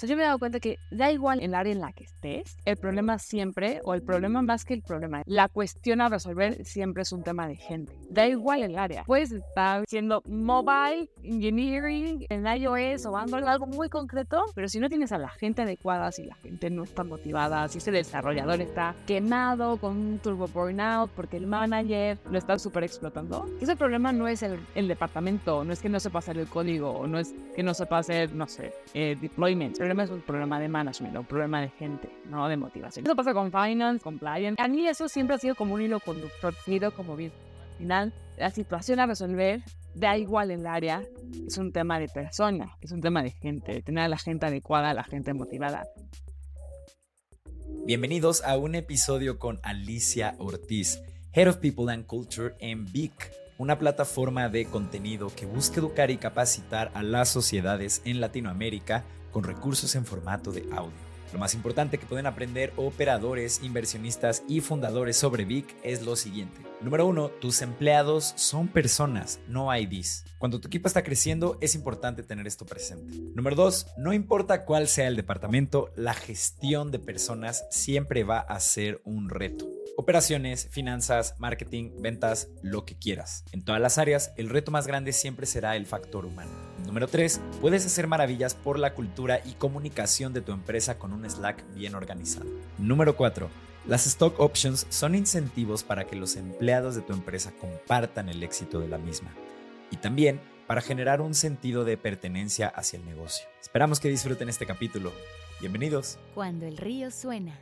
sea, yo me he dado cuenta que da igual el área en la que estés, el problema siempre, o el problema más que el problema, la cuestión a resolver siempre es un tema de gente. Da igual el área. Puedes estar siendo mobile, engineering, en iOS o Android, algo muy concreto, pero si no tienes a la gente adecuada, si la gente no está motivada, si ese desarrollador está quemado con un turbo burnout porque el manager lo está súper explotando, ese problema no es el, el, departamento, no es que no sepa hacer el código, no es que no sepa hacer, no sé, eh, deployment es un problema de management, un problema de gente, no de motivación. Eso pasa con finance, compliance. A mí eso siempre ha sido como un hilo conductor, sido como bien. Al final, la situación a resolver da igual el área, es un tema de persona, es un tema de gente, de tener a la gente adecuada, a la gente motivada. Bienvenidos a un episodio con Alicia Ortiz, Head of People and Culture en VIC, una plataforma de contenido que busca educar y capacitar a las sociedades en Latinoamérica con recursos en formato de audio. Lo más importante que pueden aprender operadores, inversionistas y fundadores sobre Vic es lo siguiente. Número uno, tus empleados son personas, no IDs. Cuando tu equipo está creciendo, es importante tener esto presente. Número dos, no importa cuál sea el departamento, la gestión de personas siempre va a ser un reto. Operaciones, finanzas, marketing, ventas, lo que quieras. En todas las áreas, el reto más grande siempre será el factor humano. Número 3. Puedes hacer maravillas por la cultura y comunicación de tu empresa con un Slack bien organizado. Número 4. Las stock options son incentivos para que los empleados de tu empresa compartan el éxito de la misma. Y también para generar un sentido de pertenencia hacia el negocio. Esperamos que disfruten este capítulo. Bienvenidos. Cuando el río suena.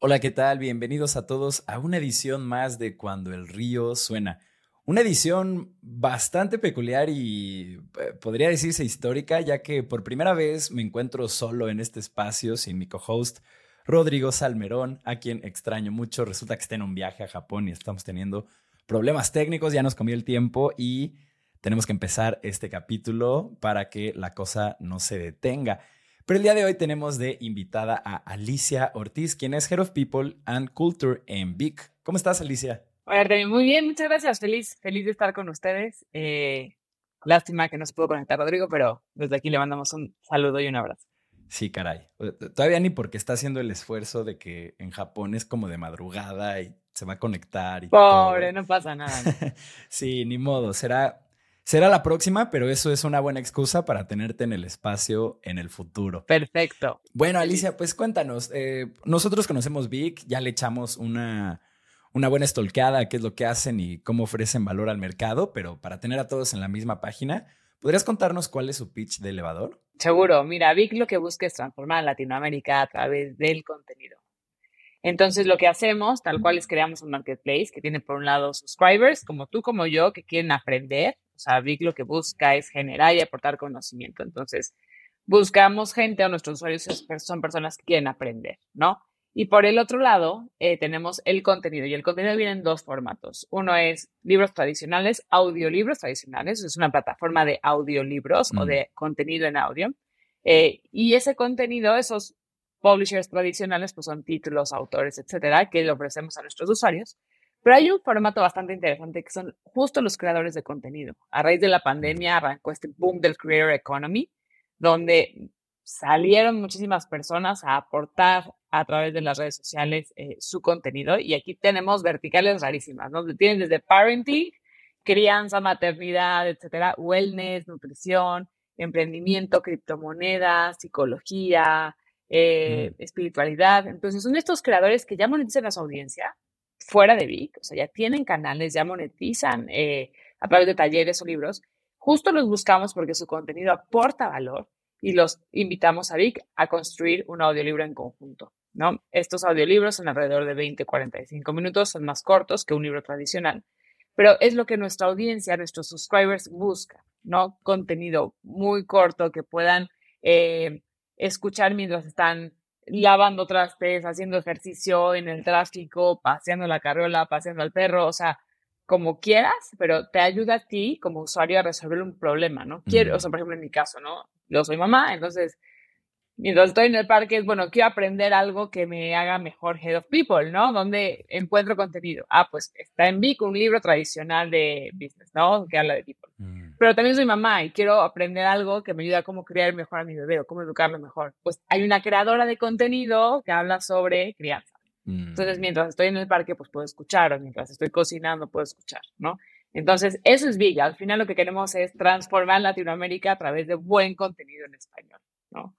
Hola, ¿qué tal? Bienvenidos a todos a una edición más de Cuando el río suena. Una edición bastante peculiar y eh, podría decirse histórica, ya que por primera vez me encuentro solo en este espacio sin mi co-host Rodrigo Salmerón, a quien extraño mucho. Resulta que está en un viaje a Japón y estamos teniendo problemas técnicos, ya nos comió el tiempo y tenemos que empezar este capítulo para que la cosa no se detenga. Pero el día de hoy tenemos de invitada a Alicia Ortiz, quien es Head of People and Culture en VIC. ¿Cómo estás, Alicia? Hola, muy bien, muchas gracias. Feliz, feliz de estar con ustedes. Eh, lástima que no se pudo conectar Rodrigo, pero desde aquí le mandamos un saludo y un abrazo. Sí, caray. Todavía ni porque está haciendo el esfuerzo de que en Japón es como de madrugada y se va a conectar. Y Pobre, no pasa nada. sí, ni modo. Será Será la próxima, pero eso es una buena excusa para tenerte en el espacio en el futuro. Perfecto. Bueno, Alicia, pues cuéntanos. Eh, nosotros conocemos Vic, ya le echamos una, una buena estolqueada a qué es lo que hacen y cómo ofrecen valor al mercado, pero para tener a todos en la misma página, ¿podrías contarnos cuál es su pitch de elevador? Seguro. Mira, Vic lo que busca es transformar Latinoamérica a través del contenido. Entonces, lo que hacemos, tal cual es creamos un marketplace que tiene por un lado subscribers, como tú, como yo, que quieren aprender o sea, Vic lo que busca es generar y aportar conocimiento. Entonces, buscamos gente o nuestros usuarios son personas que quieren aprender, ¿no? Y por el otro lado, eh, tenemos el contenido. Y el contenido viene en dos formatos. Uno es libros tradicionales, audiolibros tradicionales. Es una plataforma de audiolibros o mm. de contenido en audio. Eh, y ese contenido, esos publishers tradicionales, pues son títulos, autores, etcétera, que le ofrecemos a nuestros usuarios. Pero hay un formato bastante interesante que son justo los creadores de contenido. A raíz de la pandemia arrancó este boom del creator economy, donde salieron muchísimas personas a aportar a través de las redes sociales eh, su contenido. Y aquí tenemos verticales rarísimas, ¿no? Tienen desde parenting, crianza, maternidad, etcétera, wellness, nutrición, emprendimiento, criptomonedas, psicología, eh, espiritualidad. Entonces, son estos creadores que ya monetizan a su audiencia fuera de Vic, o sea, ya tienen canales, ya monetizan eh, a través de talleres o libros, justo los buscamos porque su contenido aporta valor y los invitamos a Vic a construir un audiolibro en conjunto, ¿no? Estos audiolibros son alrededor de 20, 45 minutos, son más cortos que un libro tradicional, pero es lo que nuestra audiencia, nuestros subscribers busca, ¿no? Contenido muy corto que puedan eh, escuchar mientras están lavando trastes, haciendo ejercicio en el tráfico, paseando la carriola, paseando al perro, o sea, como quieras, pero te ayuda a ti como usuario a resolver un problema, ¿no? Quiero, o sea, por ejemplo, en mi caso, ¿no? Yo soy mamá, entonces, mientras estoy en el parque, es bueno, quiero aprender algo que me haga mejor Head of People, ¿no? Donde encuentro contenido. Ah, pues está en Vic un libro tradicional de business, ¿no? Que habla de people. Mm. pero también soy mamá y quiero aprender algo que me ayude a cómo criar mejor a mi bebé o cómo educarlo mejor. Pues hay una creadora de contenido que habla sobre crianza. Entonces, mm. mientras estoy en el parque, pues puedo escuchar, o mientras estoy cocinando, puedo escuchar, ¿no? Entonces, eso es Big. Al final lo que queremos es transformar Latinoamérica a través de buen contenido en español, ¿no?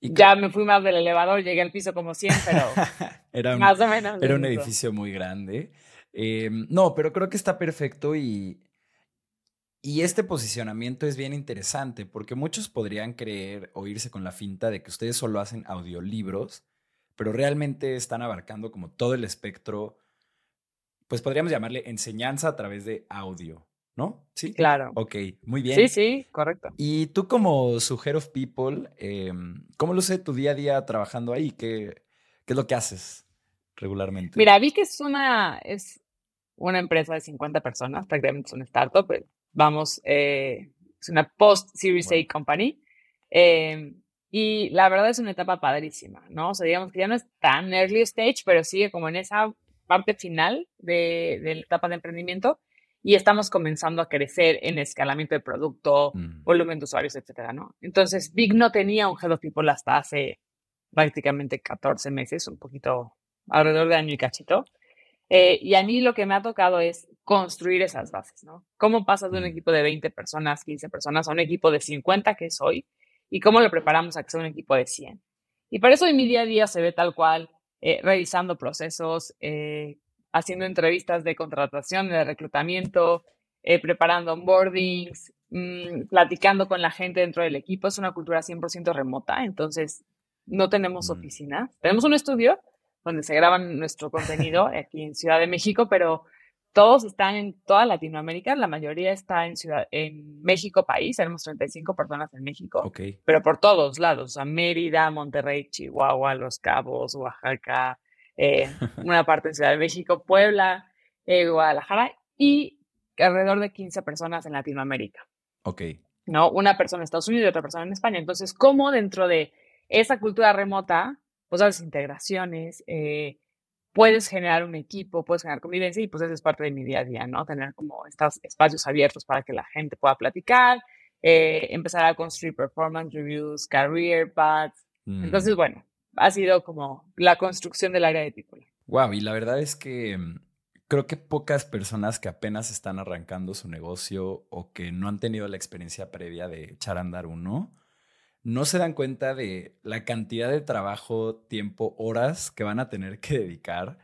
Y ya me fui más del elevador, llegué al piso como 100, pero era un, más o menos. Era un edificio muy grande. Em, no, pero creo que está perfecto y, y este posicionamiento es bien interesante porque muchos podrían creer o irse con la finta de que ustedes solo hacen audiolibros, pero realmente están abarcando como todo el espectro pues podríamos llamarle enseñanza a través de audio, ¿no? Sí. Claro. Ok, muy bien. Sí, sí, correcto. Y tú como su Head of People, em, ¿cómo luce tu día a día trabajando ahí? ¿Qué, ¿Qué, es lo que haces regularmente? Mira, vi que es una, es una empresa de 50 personas, prácticamente es una startup, pues, vamos, eh, es una post-Series A company. Em, y la verdad es una etapa padrísima, ¿no? O sea, digamos que ya no es tan early stage, pero sigue como en esa parte final de, la etapa de emprendimiento y estamos comenzando a crecer en escalamiento de producto, mm. volumen de usuarios, etcétera, ¿no? Entonces, Big no tenía un head of people hasta hace prácticamente 14 meses, un poquito alrededor de año y cachito. Eh, y a mí lo que me ha tocado es construir esas bases, ¿no? ¿Cómo pasas de un mm. equipo de 20 personas, 15 personas a un equipo de 50 que es hoy? ¿Y cómo lo preparamos a que sea un equipo de 100? Y para eso en mi día a día se ve tal cual eh, revisando procesos, eh, haciendo entrevistas de contratación, de reclutamiento, eh, preparando onboardings, mm, platicando con la gente dentro del equipo. Es una cultura 100% remota, entonces no tenemos mm. oficina. Tenemos un estudio donde se graba nuestro contenido aquí en Ciudad de México, pero todos están en toda Latinoamérica, la mayoría está en Ciudad, en México país, tenemos 35 personas en México, pero por todos lados, a Mérida, Monterrey, Chihuahua, Los Cabos, Oaxaca, eh, una parte en Ciudad de México, Puebla, eh, Guadalajara y alrededor de 15 personas en Latinoamérica. Ok. ¿No? Una persona en Estados Unidos y otra persona en España. Entonces, ¿cómo dentro de esa cultura remota, pues las integraciones, eh, puedes generar un equipo, puedes generar convivencia y pues eso es parte de mi día a día, ¿no? Tener como estos espacios abiertos para que la gente pueda platicar, eh, empezar a construir performance reviews, career paths. Mm. Entonces, bueno, ha sido como la construcción del área de people. Wow, y la verdad es que mm, creo que pocas personas que apenas están arrancando su negocio o que no han tenido la experiencia previa de echar a andar uno, no se dan cuenta de la cantidad de trabajo, tiempo, horas que van a tener que dedicar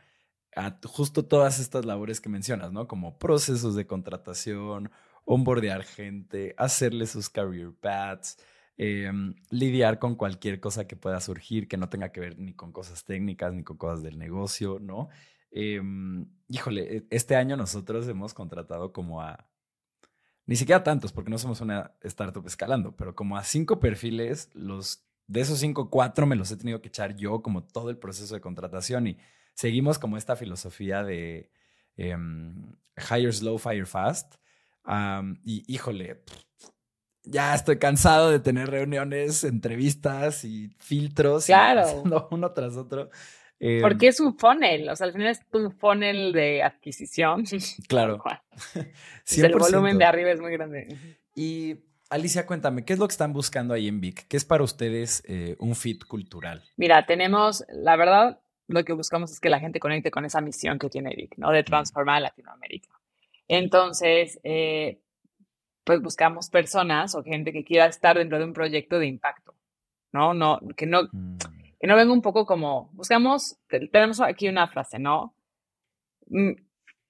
a justo todas estas labores que mencionas, ¿no? Como procesos de contratación, onboardear gente, hacerle sus career paths, em, lidiar con cualquier cosa que pueda surgir que no tenga que ver ni con cosas técnicas ni con cosas del negocio, ¿no? Em, híjole, e, este año nosotros hemos contratado como a ni siquiera tantos, porque no somos una startup escalando, pero como a cinco perfiles, los de esos cinco, cuatro me los he tenido que echar yo, como todo el proceso de contratación. Y seguimos como esta filosofía de em, hire slow, fire fast. y híjole, ya estoy cansado de tener reuniones, entrevistas y filtros. Claro. uno tras otro. Porque em, es un funnel, o sea, al final es un funnel de adquisición. Claro. el volumen de arriba es muy grande. Y Alicia, cuéntame, ¿qué es lo que están buscando ahí en Vic? ¿Qué es para ustedes eh, un fit cultural? Mira, tenemos, la verdad, lo que buscamos es que la gente conecte con esa misión que tiene Vic, ¿no? De transformar Latinoamérica. Entonces, eh, pues buscamos personas o gente que quiera estar dentro de un proyecto de impacto, ¿no? no que no, mm que no venga un poco como, buscamos, tenemos aquí una frase, ¿no?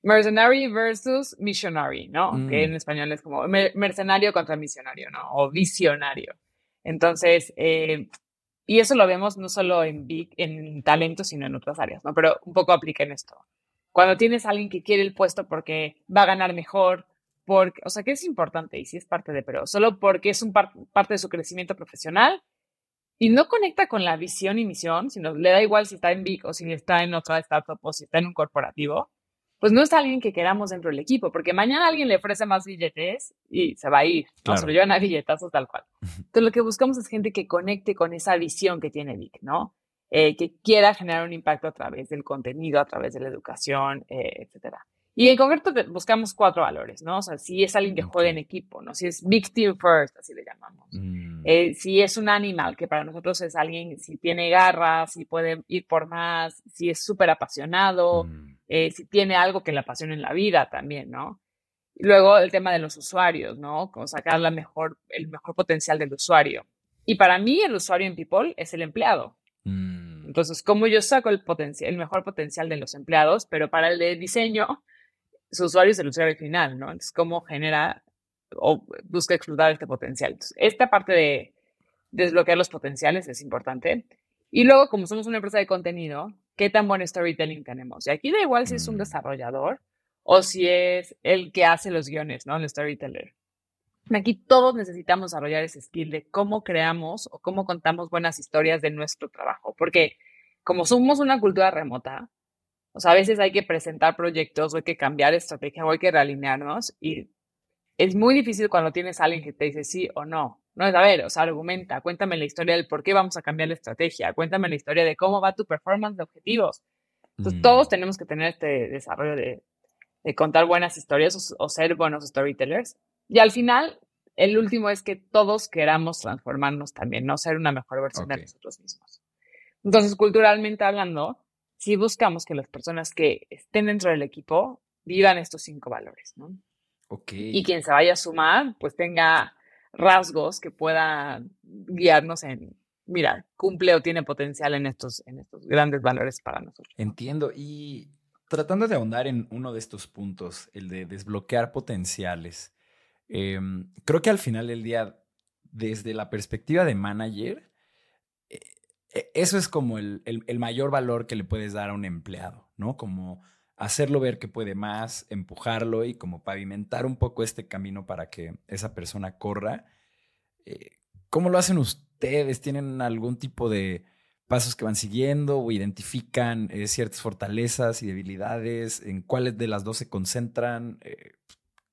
Mercenary versus missionary, ¿no? Que en mm. español es como mercenario contra misionario, ¿no? O visionario. Entonces, eh, y eso lo vemos no solo en, big, en talento, sino en otras áreas, ¿no? Pero un poco aplica en esto. Cuando tienes a alguien que quiere el puesto porque va a ganar mejor, porque, o sea, que es importante y sí es parte de, pero solo porque es un parte de su crecimiento profesional y no conecta con la visión y misión, sino le da igual si está en Big o si está en otra startup o si está en un corporativo, pues no es alguien que queramos dentro del equipo, porque mañana alguien le ofrece más billetes y se va a ir, ¿no? Se lo llevan a billetazos tal cual. Entonces lo que buscamos es gente que conecte con esa visión que tiene Big, ¿no? Eh, que quiera generar un impacto a través del contenido, a través de la educación, eh, etcétera. Y en concreto buscamos cuatro valores, ¿no? O sea, si es alguien que juega en equipo, ¿no? Si es team first, así le llamamos. Mm. Eh, si es un animal, que para nosotros es alguien, si tiene garras, si puede ir por más, si es súper apasionado, mm. eh, si tiene algo que le apasiona en la vida también, ¿no? Y luego el tema de los usuarios, ¿no? Como sacar la mejor, el mejor potencial del usuario. Y para mí el usuario en People es el empleado. Mm. Entonces, ¿cómo yo saco el, el mejor potencial de los empleados? Pero para el de diseño, su usuario es el usuario final, ¿no? Entonces, ¿cómo genera o busca explotar este potencial? Entonces, esta parte de desbloquear los potenciales es importante. Y luego, como somos una empresa de contenido, ¿qué tan buen storytelling tenemos? Y aquí da igual si es un mm. desarrollador o si es el que hace los guiones, ¿no? El storyteller. Aquí todos necesitamos desarrollar ese skill de cómo creamos o cómo contamos buenas historias de nuestro trabajo, porque como somos una cultura remota, o sea, a veces hay que presentar proyectos, o hay que cambiar estrategia, o hay que realinearnos y es muy difícil cuando tienes a alguien que te dice sí o no. No es, a ver, o sea, argumenta, cuéntame la historia del por qué vamos a cambiar la estrategia, cuéntame la historia de cómo va tu performance de objetivos. Entonces, mm. todos tenemos que tener este desarrollo de, contar buenas historias o, ser buenos storytellers. Y al final, el último es que todos queramos transformarnos también, no ser una mejor versión de nosotros mismos. Entonces, culturalmente hablando, si buscamos que las personas que estén dentro del equipo vivan estos cinco valores, ¿no? Y quien se vaya a sumar, pues tenga rasgos que puedan guiarnos en, mira, cumple o tiene potencial en estos, en estos grandes valores para nosotros. Entiendo. Y tratando de ahondar en uno de estos puntos, el de desbloquear potenciales, em, creo que al final del día, desde la perspectiva de manager, e, eso es como el, mayor valor que le puedes dar a un empleado, ¿no? Como hacerlo ver que puede más, empujarlo y como pavimentar un poco este camino para que esa persona corra. Eh, ¿Cómo lo hacen ustedes? ¿Tienen algún tipo de pasos que van siguiendo o identifican eh, ciertas fortalezas y debilidades? ¿En cuáles de las dos se concentran? Eh,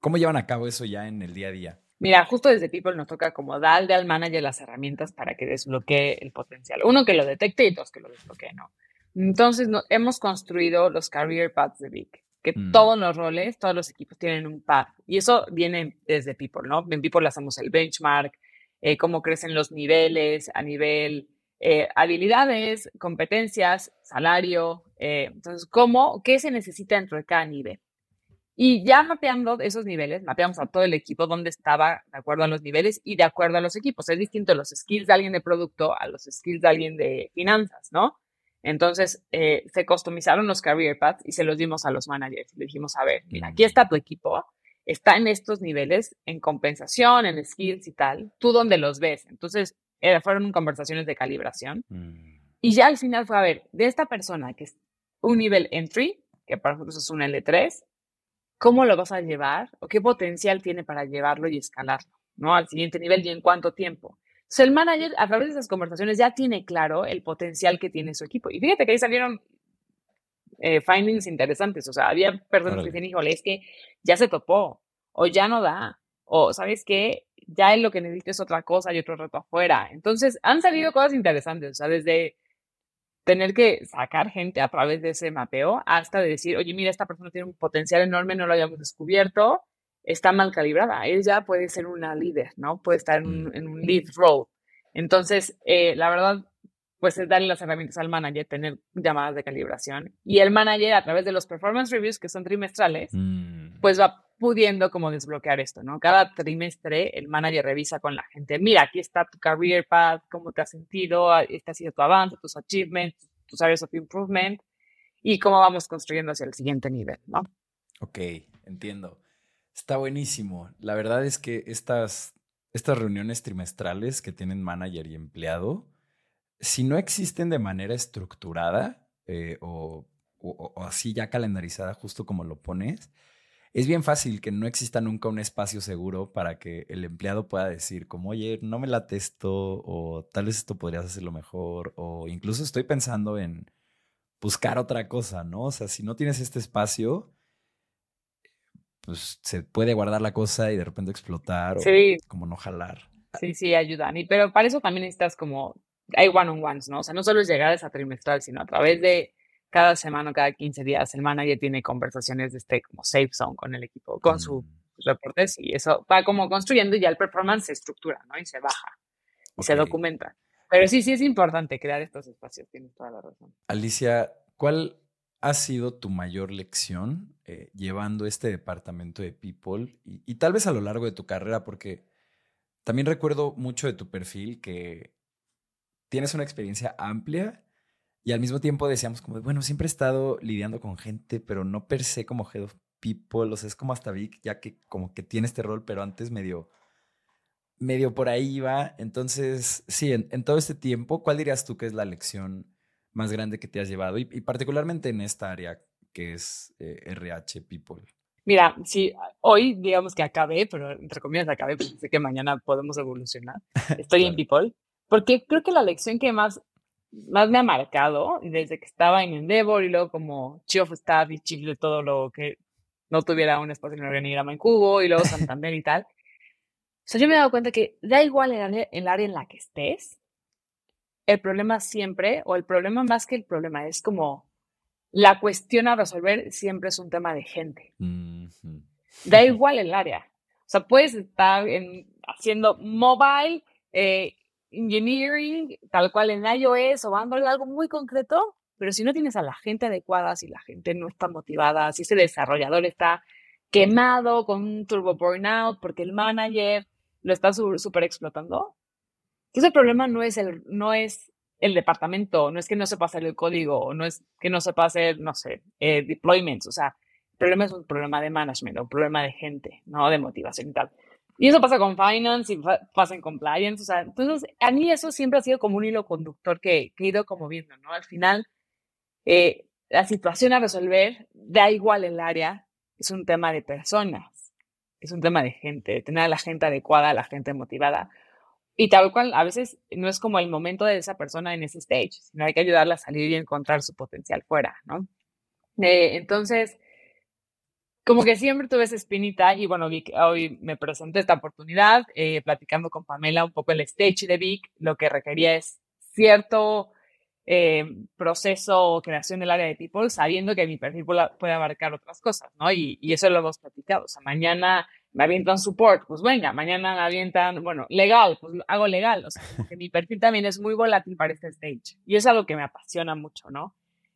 ¿Cómo llevan a cabo eso ya en el día a día? Mira, justo desde People nos toca como darle al manager las herramientas para que desbloquee el potencial. Uno que lo detecte y dos que lo desbloquee, ¿no? Entonces hemos construido los career paths de Vic, que mm. todos los roles, todos los equipos tienen un path. Y eso viene desde People, ¿no? En People hacemos el benchmark, eh, cómo crecen los niveles a nivel eh, habilidades, competencias, salario. Eh, entonces, ¿cómo, qué se necesita dentro de cada nivel? Y ya mapeando esos niveles, mapeamos a todo el equipo donde estaba de acuerdo a los niveles y de acuerdo a los equipos. Es distinto los skills de alguien de producto a los skills de alguien de finanzas, ¿no? Entonces, eh, se customizaron los career paths y se los dimos a los managers. Le dijimos, a ver, mira, aquí está tu equipo, está en estos niveles, en compensación, en skills y tal. ¿Tú dónde los ves? Entonces, fueron conversaciones de calibración. Mm. Y ya al final fue, a ver, de esta persona que es un nivel entry, que para nosotros es un L3, cómo lo vas a llevar o qué potencial tiene para llevarlo y escalarlo, ¿no? Al siguiente nivel y en cuánto tiempo. Entonces, el manager, a través de esas conversaciones, ya tiene claro el potencial que tiene su equipo. Y fíjate que ahí salieron eh, findings interesantes. O sea, había personas que decían, híjole, es que ya se topó, o ya no da, o sabes qué, ya es lo que necesito es otra cosa y otro reto afuera. Entonces, han salido cosas interesantes. O sea, desde tener que sacar gente a través de ese mapeo hasta decir, oye, mira, esta persona tiene un potencial enorme, no lo habíamos descubierto, está mal calibrada. Ella puede ser una líder, ¿no? Puede estar en un, mm. lead role. Entonces, eh, la verdad, pues es darle las herramientas al manager, tener llamadas de calibración. Y el manager, a través de los performance reviews, que son trimestrales, mm. pues va pudiendo como desbloquear esto, ¿no? Cada trimestre el manager revisa con la gente, mira, aquí está tu career path, cómo te has sentido, este ha sido tu avance, tus achievements, tus areas of improvement y cómo vamos construyendo hacia el siguiente nivel, ¿no? Ok, entiendo. Está buenísimo. La verdad es que estas, estas reuniones trimestrales que tienen manager y empleado, si no existen de manera estructurada eh, o, o así ya calendarizada, justo como lo pones, es bien fácil que no exista nunca un espacio seguro para que el empleado pueda decir como, oye, no me la testo o tal vez esto podrías hacerlo mejor o incluso estoy pensando en buscar otra cosa, ¿no? O sea, si no tienes este espacio, pues se puede guardar la cosa y de repente explotar o como no jalar. Sí, sí, ayudan. Y, pero para eso también necesitas como, hay one-on-ones, ¿no? O sea, no solo es llegar a esa trimestral, sino a través de cada semana, cada 15 días, el manager tiene conversaciones de este como safe zone con el equipo, con sus mm. reportes y eso va como construyendo y ya el performance se estructura, ¿no? Y se baja y se documenta. Pero sí, sí es importante crear estos espacios, tienes toda la razón. Alicia, ¿cuál ha sido tu mayor lección eh, llevando este departamento de People y, y, tal vez a lo largo de tu carrera? Porque también recuerdo mucho de tu perfil que tienes una experiencia amplia y al mismo tiempo decíamos como, bueno, siempre he estado lidiando con gente, pero no per se como head of people, o sea, es como hasta Vic, ya que como que tiene este rol, pero antes medio, medio por ahí iba. Entonces, sí, en, todo este tiempo, ¿cuál dirías tú que es la lección más grande que te has llevado? Y, particularmente en esta área que es RH eh, People. Mira, sí, hoy digamos que acabé, pero entre comillas acabé, porque sé que mañana podemos evolucionar. Estoy en People, porque creo que la lección que más más me ha marcado desde que estaba en Endeavor y luego como Chief of Staff y Chief de todo lo que no tuviera un espacio en el organigrama en Cubo y luego Santander y tal. O sea, yo me he dado cuenta que da igual el, el área en la que estés, el problema siempre, o el problema más que el problema, es como la cuestión a resolver siempre es un tema de gente. Da igual el área. O sea, puedes estar en, haciendo mobile, eh, engineering, tal cual en iOS o Android, algo muy concreto, pero si no tienes a la gente adecuada, si la gente no está motivada, si ese desarrollador está quemado con un turbo burnout porque el manager lo está súper explotando, ese problema no es el, no es el departamento, no es que no sepa hacer el código, no es que no sepa hacer, no sé, eh, deployments, o sea, el problema es un problema de management, un problema de gente, no de motivación y tal. Y eso pasa con finance y pasa en compliance. O sea, entonces, a mí eso siempre ha sido como un hilo conductor que, he ido como viendo, ¿no? Al final, eh, la situación a resolver, da igual el área, es un tema de personas, es un tema de gente, de tener a la gente adecuada, a la gente motivada. Y tal cual, a veces no es como el momento de esa persona en ese stage, sino hay que ayudarla a salir y encontrar su potencial fuera, ¿no? Eh, entonces, como que siempre tuve esa espinita y bueno, Vic, hoy me presenté esta oportunidad eh, platicando con Pamela un poco el stage de Vic, lo que requería es cierto eh, proceso o creación del área de people, sabiendo que mi perfil puede abarcar otras cosas, ¿no? Y, eso lo hemos platicado, o sea, mañana me avientan support, pues venga, mañana me avientan, bueno, legal, pues hago legal, o sea, que mi perfil también es muy volátil para este stage y es algo que me apasiona mucho, ¿no?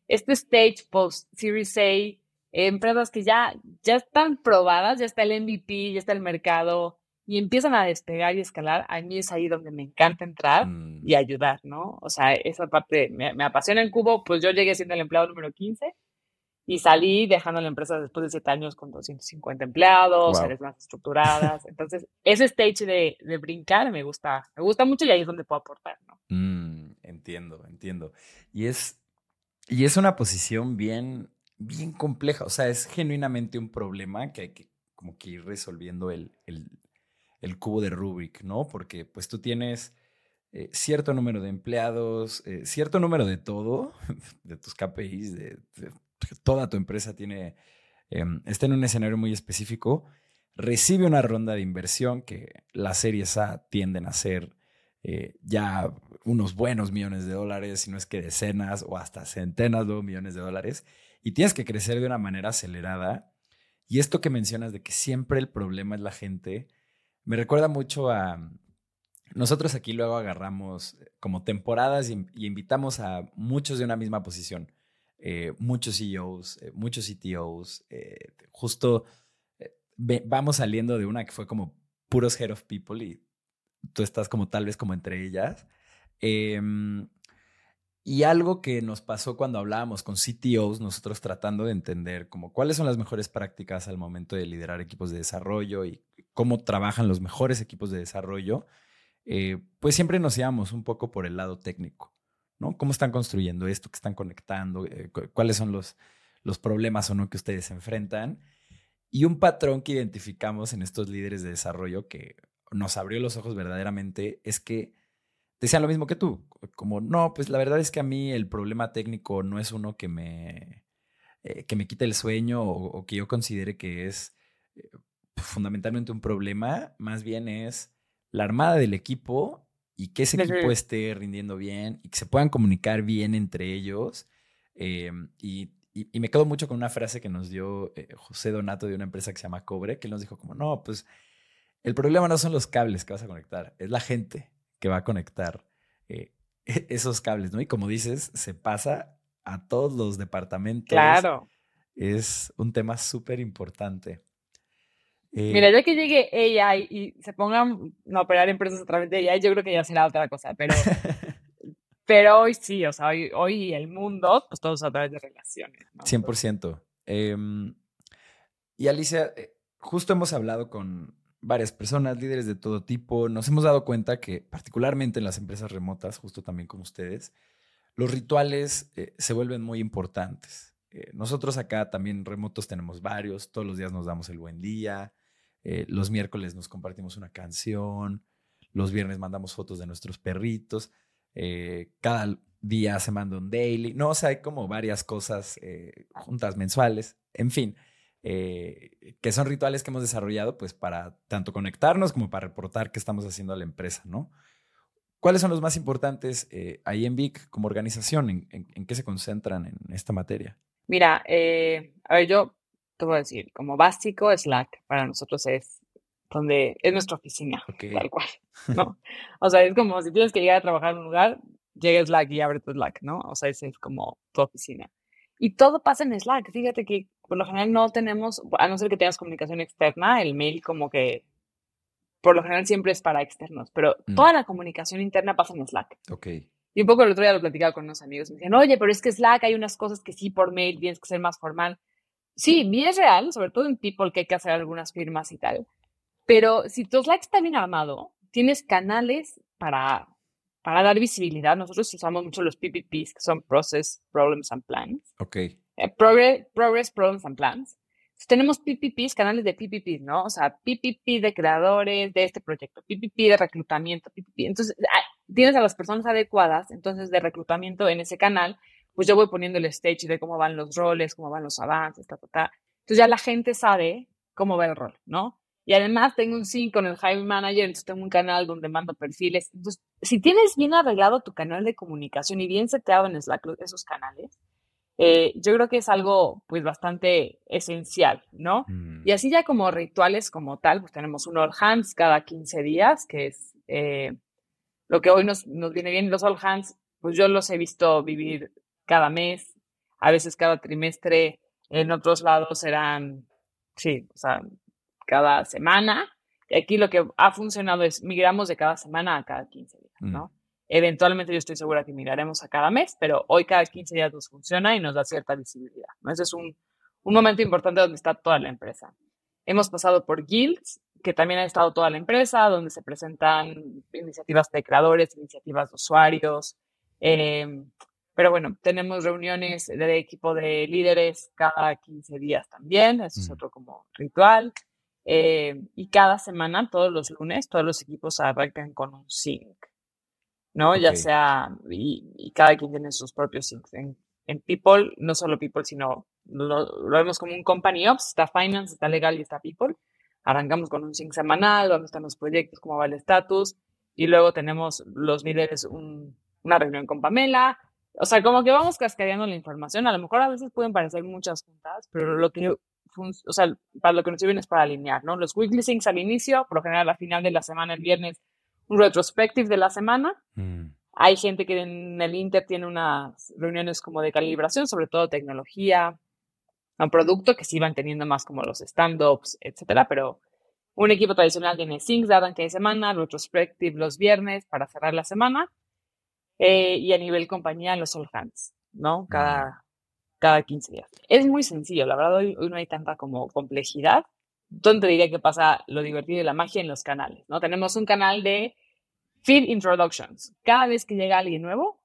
Este stage post Series A empresas que ya, ya están probadas, ya está el MVP, ya está el mercado y empiezan a despegar y escalar, a mí es ahí donde me encanta entrar mm. y ayudar, ¿no? O sea, esa parte me, me, apasiona en Cubo, pues yo llegué siendo el empleado número 15 y salí dejando la empresa después de 7 años con 250 empleados, áreas más estructuradas. Entonces, ese stage de, de, brincar me gusta, me gusta mucho y ahí es donde puedo aportar, ¿no? Mm, entiendo, entiendo. Y es, y es una posición bien bien compleja. O sea, es genuinamente un problema que hay que como que ir resolviendo el, el, cubo de Rubik, ¿no? Porque pues tú tienes eh, cierto número de empleados, eh, cierto número de todo, de tus KPIs, de, toda tu empresa tiene, em, está en un escenario muy específico, recibe una ronda de inversión que las series A tienden a ser eh, ya unos buenos millones de dólares, si no es que decenas o hasta centenas de millones de dólares y tienes que crecer de una manera acelerada. Y esto que mencionas de que siempre el problema es la gente, me recuerda mucho a... Nosotros aquí luego agarramos como temporadas y, invitamos a muchos de una misma posición. Eh, muchos CEOs, eh, muchos CTOs. Eh, justo vamos saliendo de una que fue como puros head of people y tú estás como tal vez como entre ellas. Em, y algo que nos pasó cuando hablábamos con CTOs, nosotros tratando de entender como cuáles son las mejores prácticas al momento de liderar equipos de desarrollo y cómo trabajan los mejores equipos de desarrollo, eh, pues siempre nos íbamos un poco por el lado técnico, ¿no? ¿Cómo están construyendo esto? ¿Qué están conectando? Eh, ¿Cuáles son los, los problemas o no que ustedes enfrentan? Y un patrón que identificamos en estos líderes de desarrollo que nos abrió los ojos verdaderamente es que decían lo mismo que tú, como, no, pues la verdad es que a mí el problema técnico no es uno que me, eh, que me quite el sueño o, que yo considere que es eh, fundamentalmente un problema, más bien es la armada del equipo y que ese equipo esté rindiendo bien y que se puedan comunicar bien entre ellos. Em, y, me quedo mucho con una frase que nos dio eh, José Donato de una empresa que se llama Cobre, que él nos dijo como, no, pues el problema no son los cables que vas a conectar, es la gente que va a conectar eh, esos cables, ¿no? Y como dices, se pasa a todos los departamentos. Claro. Es un tema súper importante. Eh, Mira, ya que llegue AI y se pongan a operar empresas a través de AI, yo creo que ya será otra cosa, pero, pero hoy sí, o sea, hoy, hoy el mundo, pues todos a través de relaciones. ¿no? 100%. Em, y Alicia, eh, justo hemos hablado con varias personas, líderes de todo tipo, nos hemos dado cuenta que particularmente en las empresas remotas, justo también como ustedes, los rituales eh, se vuelven muy importantes. nosotros acá también remotos tenemos varios, todos los días nos damos el buen día, eh, los miércoles nos compartimos una canción, los viernes mandamos fotos de nuestros perritos, eh, cada día se manda un daily, no, o sea, hay como varias cosas eh, juntas mensuales, en fin, que son rituales que hemos desarrollado pues para tanto conectarnos como para reportar qué estamos haciendo a la empresa, ¿no? ¿Cuáles son los más importantes ahí en VIC como organización? ¿En, en, qué se concentran en esta materia? Mira, a ver, yo te voy a decir, como básico, Slack para nosotros es donde es nuestra oficina, tal cual, ¿no? o sea, es como si tienes que llegar a trabajar en un lugar, llega Slack y abre tu Slack, ¿no? O sea, ese es como tu oficina. Y todo pasa en Slack. Fíjate que por lo general no tenemos, a no ser que tengas comunicación externa, el mail como que por lo general siempre es para externos, pero mm. toda la comunicación interna pasa en Slack. Ok. Y un poco el otro día lo platicaba con unos amigos. Me decían, oye, pero es que Slack hay unas cosas que sí por mail tienes que ser más formal. Sí, mi es real, sobre todo en People que hay que hacer algunas firmas y tal. Pero si tu Slack está bien armado, tienes canales para, para dar visibilidad. Nosotros usamos mucho los PPPs, que son Process, Problems and Plans. Ok. Eh, progress, progress, Problems and Plans. tenemos PPPs, canales de PPPs, ¿no? O sea, PPP de creadores de este proyecto, PPP de reclutamiento, PPP. Entonces, ah, tienes a las personas adecuadas, entonces, de reclutamiento en ese canal pues yo voy poniendo el stage de cómo van los roles, cómo van los avances, ta, ta, ta. Entonces ya la gente sabe cómo va el rol, ¿no? Y además tengo un sync con el hiring manager, entonces tengo un canal donde mando perfiles. Entonces, si tienes bien arreglado tu canal de comunicación y bien seteado en Slack esos canales, eh, yo creo que es algo pues bastante esencial, ¿no? Mm. Y así ya como rituales como tal, pues tenemos un All Hands cada 15 días, que es eh, lo que hoy nos, nos viene bien. Los All Hands, pues yo los he visto vivir cada mes, a veces cada trimestre, en otros lados serán, sí, o sea, cada semana. Y aquí lo que ha funcionado es migramos de cada semana a cada 15 días, mm. Eventualmente yo estoy segura que migraremos a cada mes, pero hoy cada 15 días nos funciona y nos da cierta visibilidad, ¿no? Ese es un, un momento importante donde está toda la empresa. Hemos pasado por guilds, que también ha estado toda la empresa, donde se presentan iniciativas de creadores, iniciativas de usuarios, eh, pero bueno, tenemos reuniones de equipo de líderes cada 15 días también, eso es mm. otro como ritual. Eh, y cada semana, todos los lunes, todos los equipos arrancan con un sync, ¿no? Ya sea, y, cada quien tiene sus propios syncs. En, en People, no solo People, sino lo, lo, vemos como un company ops, está Finance, está Legal y está People. Arrancamos con un sync semanal, donde están los proyectos, cómo va el estatus, y luego tenemos los líderes una reunión con Pamela, o sea, como que vamos cascadeando la información. A lo mejor a veces pueden parecer muchas juntas, pero lo que, o sea, para lo que nos sirven es para alinear, ¿no? Los weekly syncs al inicio, por lo general al final de la semana, el viernes, un retrospective de la semana. Mm. Hay gente que en el Inter tiene unas reuniones como de calibración, sobre todo tecnología, un producto que sí van teniendo más como los stand-ups, etcétera, pero un equipo tradicional tiene syncs cada semana, retrospective los viernes para cerrar la semana eh, y a nivel compañía los all hands, ¿no? Cada, cada 15 días. Es muy sencillo, la verdad hoy, no hay tanta como complejidad. ¿Dónde diría que pasa lo divertido y la magia en los canales, ¿no? Tenemos un canal de feed introductions. Cada vez que llega alguien nuevo,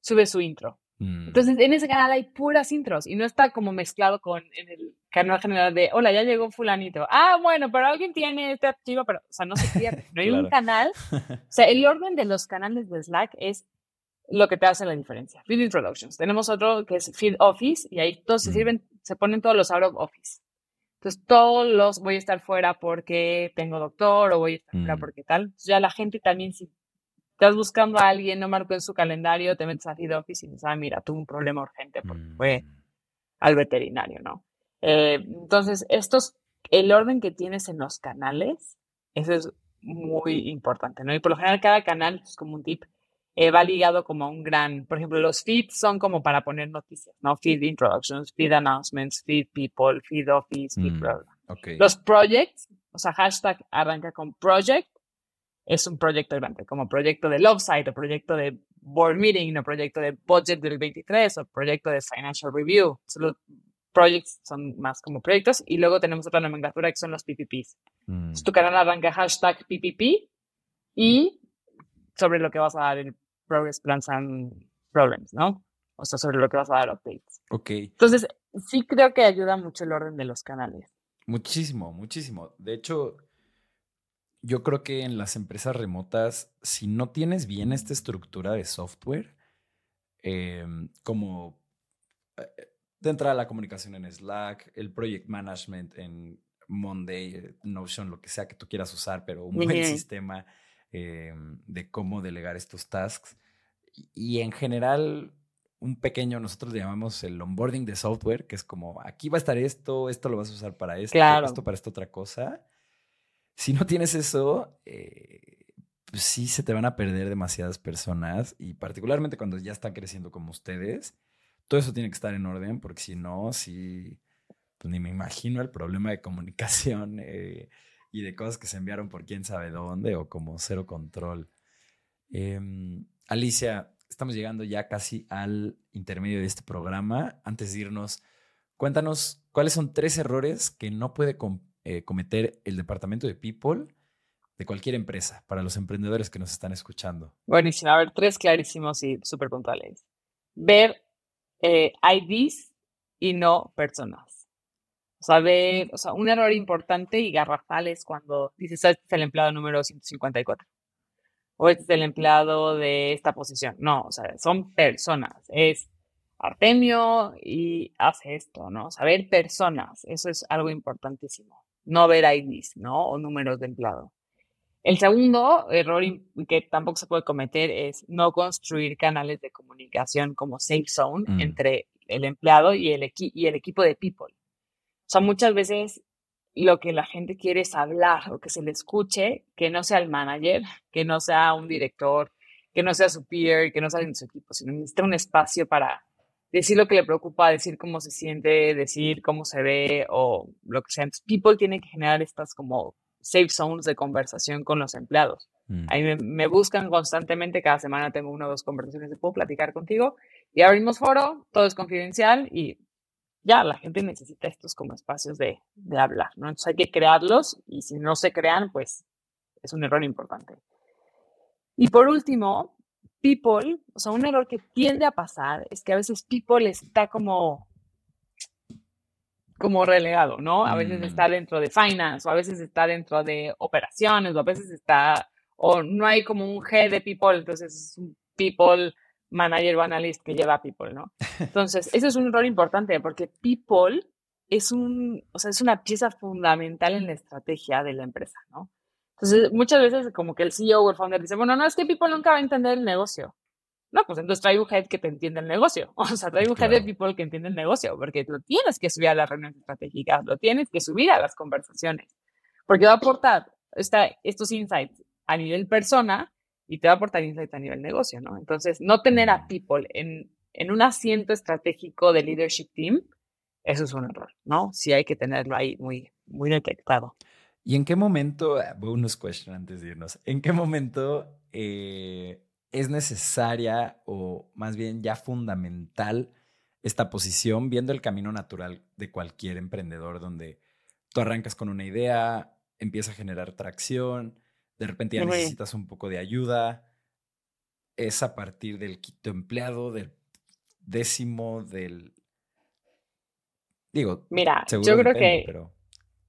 sube su intro. Mm. Entonces, en ese canal hay puras intros y no está como mezclado con en el canal general de, hola, ya llegó fulanito. Ah, bueno, pero alguien tiene este archivo, pero, o sea, no se pierde. No hay un canal. O sea, el orden de los canales de Slack es lo que te hace la diferencia. Feed Introductions. Tenemos otro que es Feed Office y ahí todos se sirven, se ponen todos los out of office. Entonces, todos los voy a estar fuera porque tengo doctor o voy a estar fuera porque tal. Entonces, ya la gente también, si estás buscando a alguien, no marcó en su calendario, te metes a Feed Office y dices, ah, mira, tuve un problema urgente porque fue Mm, al veterinario, ¿no? Eh, entonces, estos, el orden que tienes en los canales, eso es muy importante, ¿no? Y por lo general cada canal, es como un tip, eh, va ligado como a un gran, por ejemplo, los feeds son como para poner noticias, ¿no? Feed introductions, feed announcements, feed people, feed office, feed Mm. blah, blah. ok. Los projects, o sea, hashtag arranca con project, es un proyecto grande, como proyecto del offsite, o proyecto de board meeting, o proyecto de budget del 23, o proyecto de financial review. Solo projects son más como proyectos, y luego tenemos otra nomenclatura que son los PPPs. Mm, Entonces, tu canal arranca hashtag PPP y sobre lo que vas a dar en Progress Plans and Problems, ¿no? O sea, sobre lo que vas a dar updates. ok. Entonces, sí creo que ayuda mucho el orden de los canales. Muchísimo, muchísimo. De hecho, yo creo que en las empresas remotas, si no tienes bien esta estructura de software, em, como eh, de entrada la comunicación en Slack, el project management en Monday, eh, Notion, lo que sea que tú quieras usar, pero un buen sistema em, de cómo delegar estos tasks. Y, y en general, un pequeño, nosotros le llamamos el onboarding de software, que es como, aquí va a estar esto, esto lo vas a usar para esto, Claro. esto para esta otra cosa. Si no tienes eso, eh, pues sí se te van a perder demasiadas personas y particularmente cuando ya están creciendo como ustedes, todo eso tiene que estar en orden porque si no, sí, pues ni me imagino el problema de comunicación eh, y de cosas que se enviaron por quién sabe dónde o como cero control. Em, Alicia, estamos llegando ya casi al intermedio de este programa. Antes de irnos, cuéntanos cuáles son tres errores que no puede eh, cometer el departamento de People de cualquier empresa para los emprendedores que nos están escuchando. Buenísimo. A ver, tres clarísimos y súper puntuales. Ver eh, IDs y no personas. Ver, o sea, un error importante y garrafal es cuando dices, "Ah, este es el empleado número 154. O este es el empleado de esta posición. No, o sea, son personas. Es Artemio y hace esto, ¿no? Saber personas. Eso es algo importantísimo. No ver IDs, ¿no? O números de empleado. El segundo error que tampoco se puede cometer es no construir canales de comunicación como safe zone Mm. entre el empleado y el, y el equipo de people. O sea, muchas veces lo que la gente quiere es hablar o que se le escuche, que no sea el manager, que no sea un director, que no sea su peer, que no sea de su equipo, sino necesita un espacio para decir lo que le preocupa, decir cómo se siente, decir cómo se ve o lo que sea. Entonces, people tiene que generar estas como safe zones de conversación con los empleados. Mm. Ahí me, me buscan constantemente, cada semana tengo una o dos conversaciones de puedo platicar contigo y abrimos foro, todo es confidencial y ya la gente necesita estos como espacios de, de hablar, ¿no? Entonces hay que crearlos y si no se crean, pues es un error importante. Y por último, people, o sea, un error que tiende a pasar es que a veces people está como como relegado, ¿no? A veces Mm. está dentro de finance, o a veces está dentro de operaciones, o a veces está, o no hay como un head de people, entonces es un people manager o analyst que lleva a people, ¿no? Entonces, eso es un error importante porque people es un, o sea, es una pieza fundamental en la estrategia de la empresa, ¿no? Entonces, muchas veces como que el CEO o el founder dice, bueno, no, es que people nunca va a entender el negocio. No, pues entonces trae un head que te entiende el negocio. O sea, trae un head de Claro. people que entiende el negocio, porque lo tienes que subir a las reuniones estratégicas, lo tienes que subir a las conversaciones, porque va a aportar esta, estos insights a nivel persona y te va a aportar insights a nivel negocio, ¿no? Entonces, no tener a people en, en un asiento estratégico de leadership team, eso es un error, ¿no? Sí hay que tenerlo ahí muy, muy detectado. ¿Y en qué momento, ah, bonus question antes de irnos, en qué momento eh, es necesaria o más bien ya fundamental esta posición, viendo el camino natural de cualquier emprendedor, donde tú arrancas con una idea, empieza a generar tracción, de repente ya necesitas un poco de ayuda, es a partir del quinto empleado, del décimo, del... Digo, Mira, seguro yo creo depende, que pero...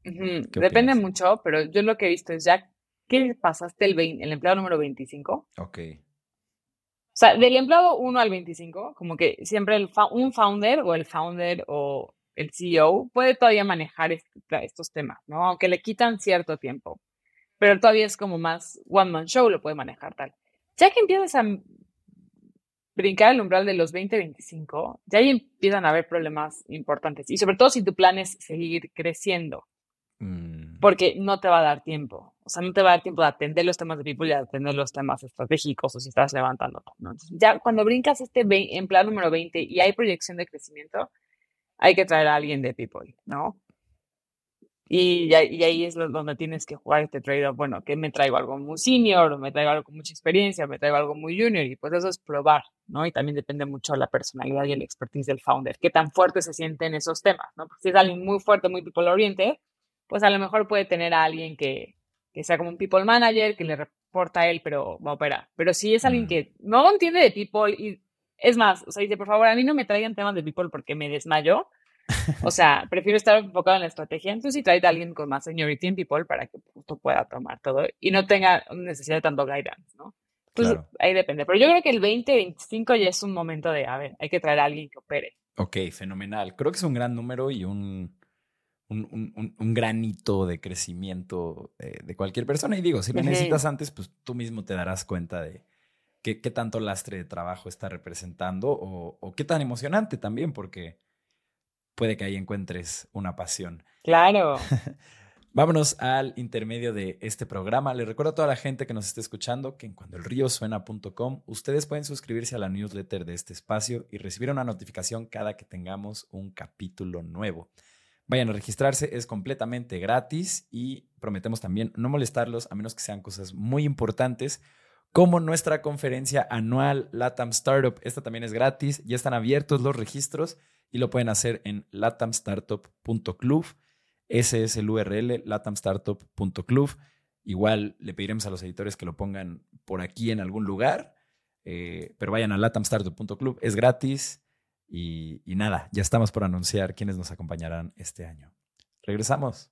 ujú, ¿Qué depende mucho, pero yo lo que he visto es ya que pasaste el, 20 el empleado número 25. Ok. O sea, del empleado 1 al 25, como que siempre el un founder o el founder o el CEO puede todavía manejar est- estos temas, ¿no? Aunque le quitan cierto tiempo. Pero todavía es como más one man show, lo puede manejar tal. Ya que empiezas a brincar el umbral de los 20, 25, ya ahí empiezan a haber problemas importantes. Y sobre todo si tu plan es seguir creciendo. Mm. Porque no te va a dar tiempo. O sea, no te va a dar tiempo de atender los temas de people y de atender los temas estratégicos o si estás levantando. ya cuando brincas este en plan número 20 y hay proyección de crecimiento, hay que traer a alguien de people, ¿no? Y, ahí es donde tienes que jugar este trade-off. Bueno, que me traigo algo muy senior, me traigo algo con mucha experiencia, me traigo algo muy junior, y pues eso es probar, ¿no? Y también depende mucho de la personalidad y el expertise del founder, qué tan fuerte se siente en esos temas, ¿no? Porque si es alguien muy fuerte, muy people oriented, pues a lo mejor puede tener a alguien que, que sea como un people manager, que le reporta a él, pero va a operar. Pero si es alguien mm. que no entiende de people y es más, o sea, dice, por favor, a mí no me traigan temas de people porque me desmayo, o sea, prefiero estar enfocado en la estrategia. Entonces, si trae a alguien con más seniority en people para que justo pueda tomar todo y no tenga necesidad de tanto guidance, ¿no? Entonces, ahí depende. Pero yo creo que el 2025 ya es un momento de, a ver, hay que traer a alguien que opere. Ok, fenomenal. Creo que es un gran número y un, un, un, granito de crecimiento eh, de cualquier persona. Y digo, si lo necesitas antes, pues tú mismo te darás cuenta de qué, qué tanto lastre de trabajo está representando o, o qué tan emocionante también, porque puede que ahí encuentres una pasión. Claro. Vámonos al intermedio de este programa. Les recuerdo a toda la gente que nos esté escuchando que en cuandoelríosuena.com ustedes pueden suscribirse a la newsletter de este espacio y recibir una notificación cada que tengamos un capítulo nuevo. Vayan a registrarse, es completamente gratis y prometemos también no molestarlos a menos que sean cosas muy importantes como nuestra conferencia anual LATAM Startup. Esta también es gratis, ya están abiertos los registros y lo pueden hacer en latamstartup.club. Ese es el URL, latamstartup.club. Igual le pediremos a los editores que lo pongan por aquí en algún lugar, eh, pero vayan a latamstartup.club, es gratis y, y nada, ya estamos por anunciar quiénes nos acompañarán este año. Regresamos.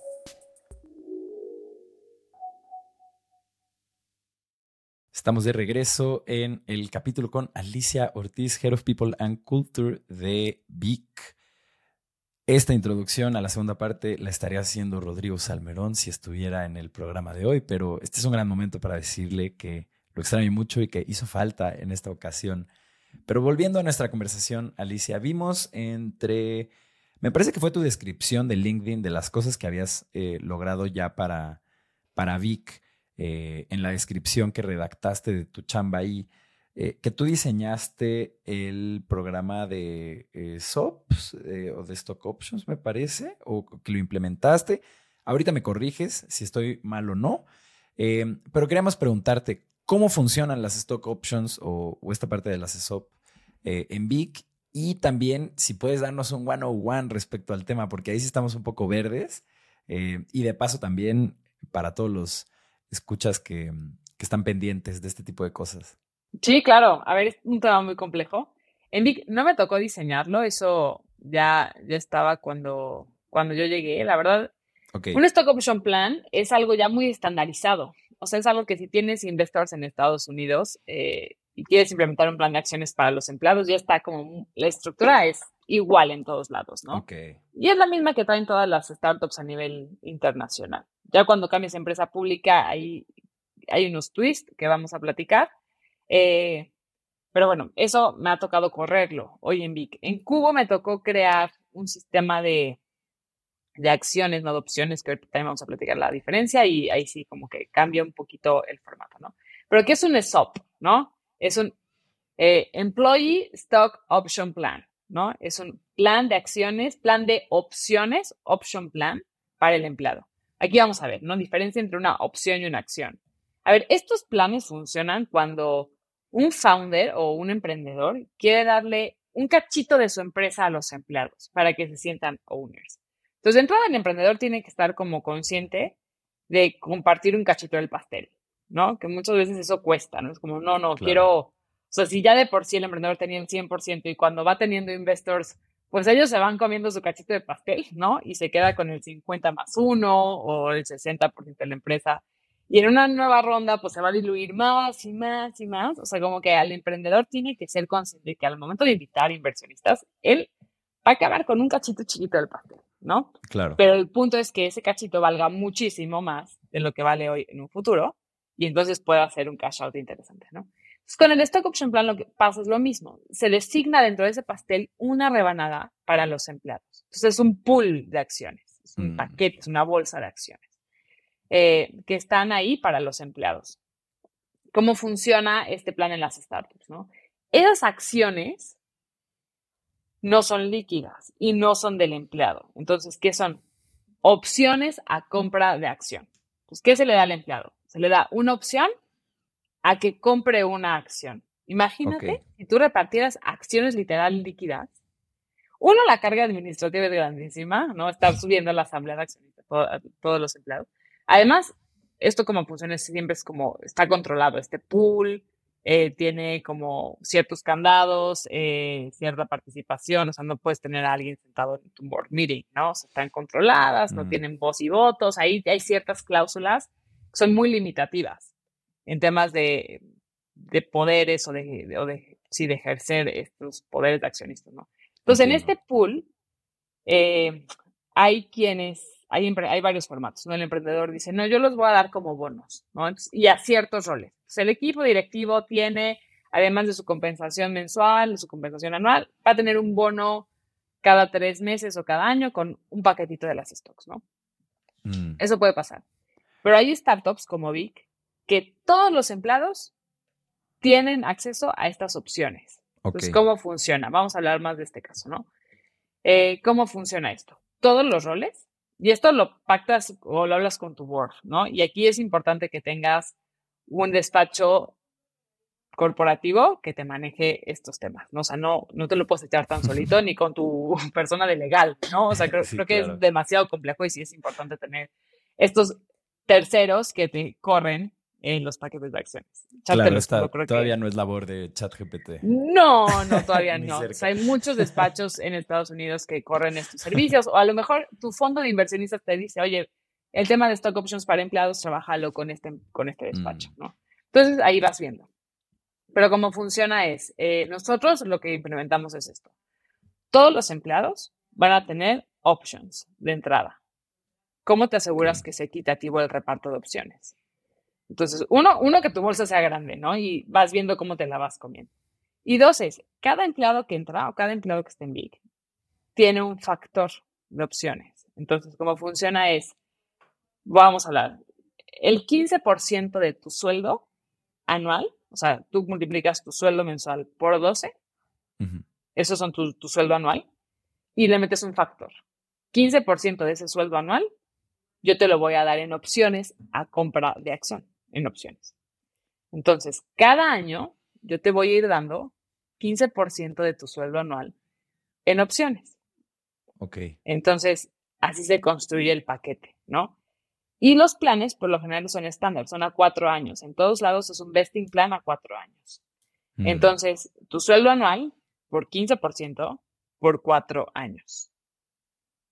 Estamos de regreso en el capítulo con Alicia Ortiz, Head of People and Culture de VIC. Esta introducción a la segunda parte la estaría haciendo Rodrigo Salmerón si estuviera en el programa de hoy, pero este es un gran momento para decirle que lo extraño mucho y que hizo falta en esta ocasión. Pero volviendo a nuestra conversación, Alicia, vimos entre, me parece que fue tu descripción de LinkedIn de las cosas que habías eh, logrado ya para, para Vic eh, en la descripción que redactaste de tu chamba ahí, eh, que tú diseñaste el programa de eh, SOPs o de Stock Options, me parece, o que lo implementaste. Ahorita me corriges si estoy mal o no, pero queríamos preguntarte cómo funcionan las Stock Options o, esta parte de las SOP en VIC y también si puedes darnos un one-on-one respecto al tema, porque ahí sí estamos un poco verdes. y de paso también para todos los escuchas que, que están pendientes de este tipo de cosas. Sí, claro. A ver, es un tema muy complejo. En Vic no me tocó diseñarlo, eso ya, ya estaba cuando, cuando yo llegué, la verdad. Un Stock Option Plan es algo ya muy estandarizado. O sea, es algo que si tienes investors en Estados Unidos eh, y quieres implementar un plan de acciones para los empleados, ya está como la estructura es igual en todos lados, ¿no? Y es la misma que traen todas las startups a nivel internacional. Ya cuando cambias a empresa pública, hay, hay unos twists que vamos a platicar. Eh, pero bueno, eso me ha tocado correrlo hoy en Vic. En Cubo me tocó crear un sistema de, de acciones, no de opciones, que ahorita también vamos a platicar la diferencia y ahí sí como que cambia un poquito el formato, ¿no? Pero ¿qué es un ESOP, no? Es un eh, Employee Stock Option Plan, ¿no? Es un plan de acciones, plan de opciones, option plan para el empleado. Aquí vamos a ver, ¿no? Diferencia entre una opción y una acción. A ver, estos planes funcionan cuando un founder o un emprendedor quiere darle un cachito de su empresa a los empleados para que se sientan owners. Entonces, de entrada, el emprendedor tiene que estar como consciente de compartir un cachito del pastel, ¿no? Que muchas veces eso cuesta, ¿no? Es como, no, no, quiero, o sea, si ya de por sí el emprendedor tenía el 100% y cuando va teniendo investors, pues ellos se van comiendo su cachito de pastel, ¿no? Y se queda con el 50 más 1 o el 60% de la empresa. Y en una nueva ronda, pues se va a diluir más y más y más. O sea, como que al emprendedor tiene que ser consciente que al momento de invitar inversionistas, él va a acabar con un cachito chiquito del pastel, ¿no? Claro. Pero el punto es que ese cachito valga muchísimo más de lo que vale hoy en un futuro y entonces pueda hacer un cash out interesante, ¿no? Entonces, con el Stock Option Plan lo que pasa es lo mismo. Se designa dentro de ese pastel una rebanada para los empleados. Entonces, es un pool de acciones, es un Mm. paquete, es una bolsa de acciones eh, que están ahí para los empleados. ¿Cómo funciona este plan en las startups? ¿no? Esas acciones no son líquidas y no son del empleado. Entonces, ¿qué son? Opciones a compra de acción. Pues, ¿qué se le da al empleado? Se le da una opción a que compre una acción. Imagínate Ok. si tú repartieras acciones literal líquidas. Uno, la carga administrativa es grandísima, ¿no? Estar subiendo la asamblea de accionistas a todos los empleados. Además, esto como funciona siempre es como está controlado, este pool eh, tiene como ciertos candados, eh, cierta participación, o sea, no puedes tener a alguien sentado en tu board meeting, ¿no? O sea, están controladas, no Mm. tienen voz y votos, ahí hay ciertas cláusulas que son muy limitativas en temas de, de poderes o de, de- o de, sí, de ejercer estos poderes de accionistas, ¿no? Entonces, en este pool eh, hay quienes, hay, hay varios formatos, ¿no? El emprendedor dice, no, yo los voy a dar como bonos, ¿no? Entonces, y a ciertos roles. Entonces, el equipo directivo tiene, además de su compensación mensual, de su compensación anual, va a tener un bono cada tres meses o cada año con un paquetito de las stocks, ¿no? Mm. Eso puede pasar. Pero hay startups como Vic que todos los empleados tienen acceso a estas opciones. Entonces, ¿cómo funciona? Vamos a hablar más de este caso, ¿no? Eh, ¿Cómo funciona esto? Todos los roles, y esto lo pactas o lo hablas con tu board, ¿no? Y aquí es importante que tengas un despacho corporativo que te maneje estos temas, ¿no? O sea, no, no te lo puedes echar tan solito ni con tu persona de legal, ¿no? O sea, creo, Sí, creo que claro. es demasiado complejo y sí es importante tener estos terceros que te corren en los paquetes de acciones. Te Claro, está- creo que- todavía no es labor de ChatGPT. no, no, todavía no. O sea, hay muchos despachos en Estados Unidos que corren estos servicios, o a lo mejor tu fondo de inversionistas te dice, oye, el tema de stock options para empleados, trabájalo con este, con este despacho, Mm. ¿no? Entonces ahí vas viendo. Pero cómo funciona es, eh, nosotros lo que implementamos es esto. Todos los empleados van a tener options de entrada. ¿Cómo te aseguras que sea equitativo el reparto de opciones? Entonces, uno, uno, que tu bolsa sea grande, ¿no? Y vas viendo cómo te la vas comiendo. Y dos es, cada empleado que entra o cada empleado que esté en Big tiene un factor de opciones. Entonces, cómo funciona es, vamos a hablar, el 15% de tu sueldo anual, o sea, tú multiplicas tu sueldo mensual por 12, Ujú. esos son tu, tu sueldo anual, y le metes un factor. 15% de ese sueldo anual, yo te lo voy a dar en opciones a compra de acción, en opciones. Entonces, cada año yo te voy a ir dando 15% de tu sueldo anual en opciones. Ok. Entonces, así se construye el paquete, ¿no? Y los planes, por lo general, son estándar, son a cuatro años. En todos lados es un vesting plan a cuatro años. Mm. Entonces, tu sueldo anual por 15% por cuatro años.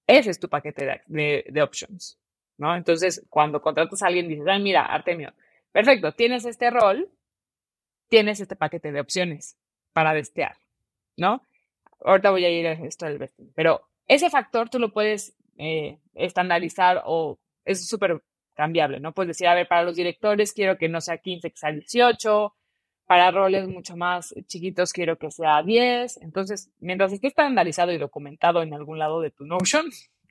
Ese es tu paquete de, de, de options, ¿no? Entonces, cuando contratas a alguien, dices, ah, mira, Artemio, perfecto, tienes este rol, tienes este paquete de opciones para destear, ¿no? Ahorita voy a ir a esto del vesting, pero ese factor tú lo puedes eh, estandarizar o es súper cambiable, ¿no? Puedes decir, a ver, para los directores quiero que no sea 15, que sea 18, para roles mucho más chiquitos quiero que sea 10. Entonces, mientras esté estandarizado y documentado en algún lado de tu Notion,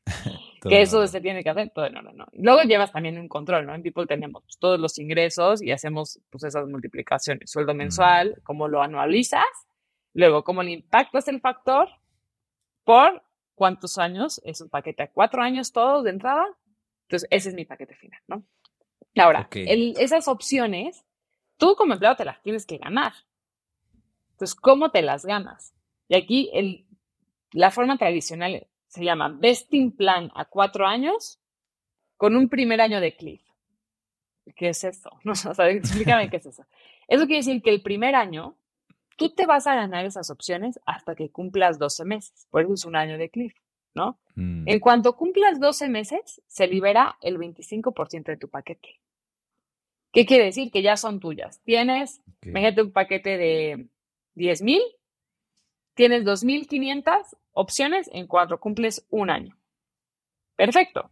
que eso se tiene que hacer, todo no, no, no. Luego llevas también un control, ¿no? En People tenemos todos los ingresos y hacemos pues esas multiplicaciones, sueldo mensual, cómo lo anualizas, luego cómo le impactas el factor por cuántos años, es un paquete a cuatro años todos de entrada, entonces ese es mi paquete final, ¿no? Ahora, Ok. el- esas opciones, tú como empleado te las tienes que ganar. Entonces, ¿cómo te las ganas? Y aquí el, la forma tradicional se llama vesting plan a cuatro años con un primer año de cliff. ¿qué es eso? No, o sea, explícame qué es eso. Eso quiere decir que el primer año tú te vas a ganar esas opciones hasta que cumplas 12 meses. Por eso es un año de cliff, ¿no? Mm, En cuanto cumplas 12 meses, se libera el 25% de tu paquete. ¿Qué quiere decir? Que ya son tuyas. Tienes, ok. imagínate un paquete de 10 mil, tienes 2.500 opciones en cuanto cumples un año. Perfecto.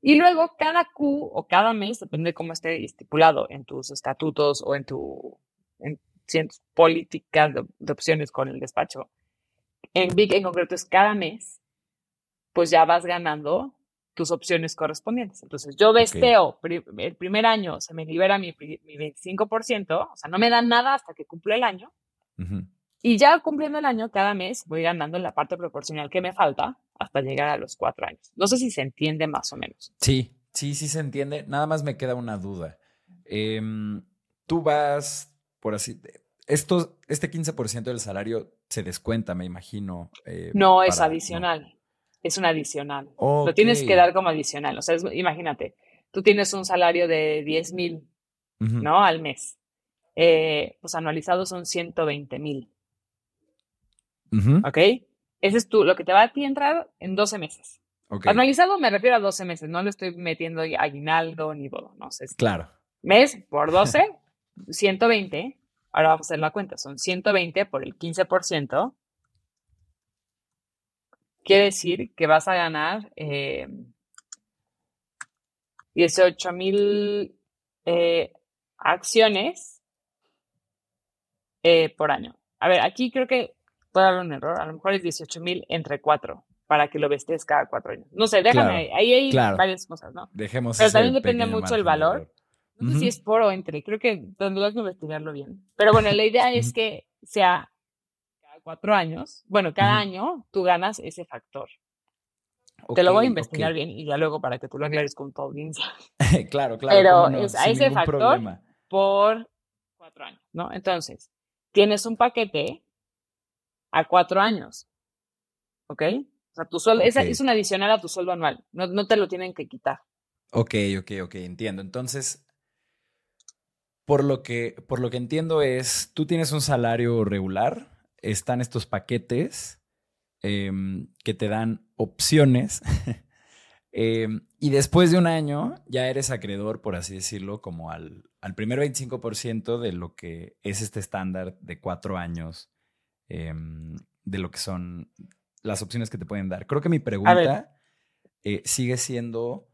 Y luego cada Q o cada mes, depende de cómo esté estipulado en tus estatutos o en tu en ciertas políticas de, de opciones con el despacho. En Big en concreto es cada mes, pues ya vas ganando tus opciones correspondientes. Entonces, yo vesteo, pri- el primer año se me libera mi, mi 25%, o sea, no me dan nada hasta que cumplo el año, Ujú. Y ya cumpliendo el año, cada mes voy ganando la parte proporcional que me falta hasta llegar a los cuatro años. No sé si se entiende más o menos. Sí, sí, sí se entiende. Nada más me queda una duda. Em, tú vas, por así, esto, este 15% del salario se descuenta, me imagino. eh, No es adicional, es un adicional. Lo tienes que dar como adicional. O sea, es- imagínate, tú tienes un salario de 10 mil. ¿no? Al mes. Eh, pues anualizados son 120 mil, Ujú. ¿ok? Ese es tú, lo que te va a ti entrar en 12 meses. Ok, Anualizado me refiero a 12 meses, no le estoy metiendo aguinaldo ni bono, no sé. Claro. mes por 12, 120. Ahora vamos a hacer la cuenta, son 120 por el 15%. Quiere decir que vas a ganar eh, 18 mil eh, acciones eh, por año. A ver, aquí creo que puede haber un error. A lo mejor es 18 mil entre 4 para que lo vestes cada cuatro años. No sé, déjame, Claro, ahí hay claro. varias cosas, ¿no? Dejemos Pero también depende mucho el valor. No sé si es por o entre, creo que tendrás que investigarlo bien. Pero bueno, la idea es que sea cada cuatro años, bueno, cada Ujú. año tú ganas ese factor. Te lo voy a investigar ok. bien y ya luego para que tú lo aclares con tu audiencia. claro, claro. Pero no, es a ese factor. problema. Por cuatro años, ¿no? Entonces, tienes un paquete a cuatro años, ¿ok? O sea, tu sueldo, esa es un adicional a tu sueldo anual, no, no te lo tienen que quitar. Ok, ok, ok, entiendo. Entonces, por lo que, por lo que entiendo es, tú tienes un salario regular, están estos paquetes em, que te dan opciones, em, y después de un año ya eres acreedor, por así decirlo, como al, al primer 25% de lo que es este estándar de cuatro años, em, de lo que son las opciones que te pueden dar. Creo que mi pregunta eh, sigue siendo...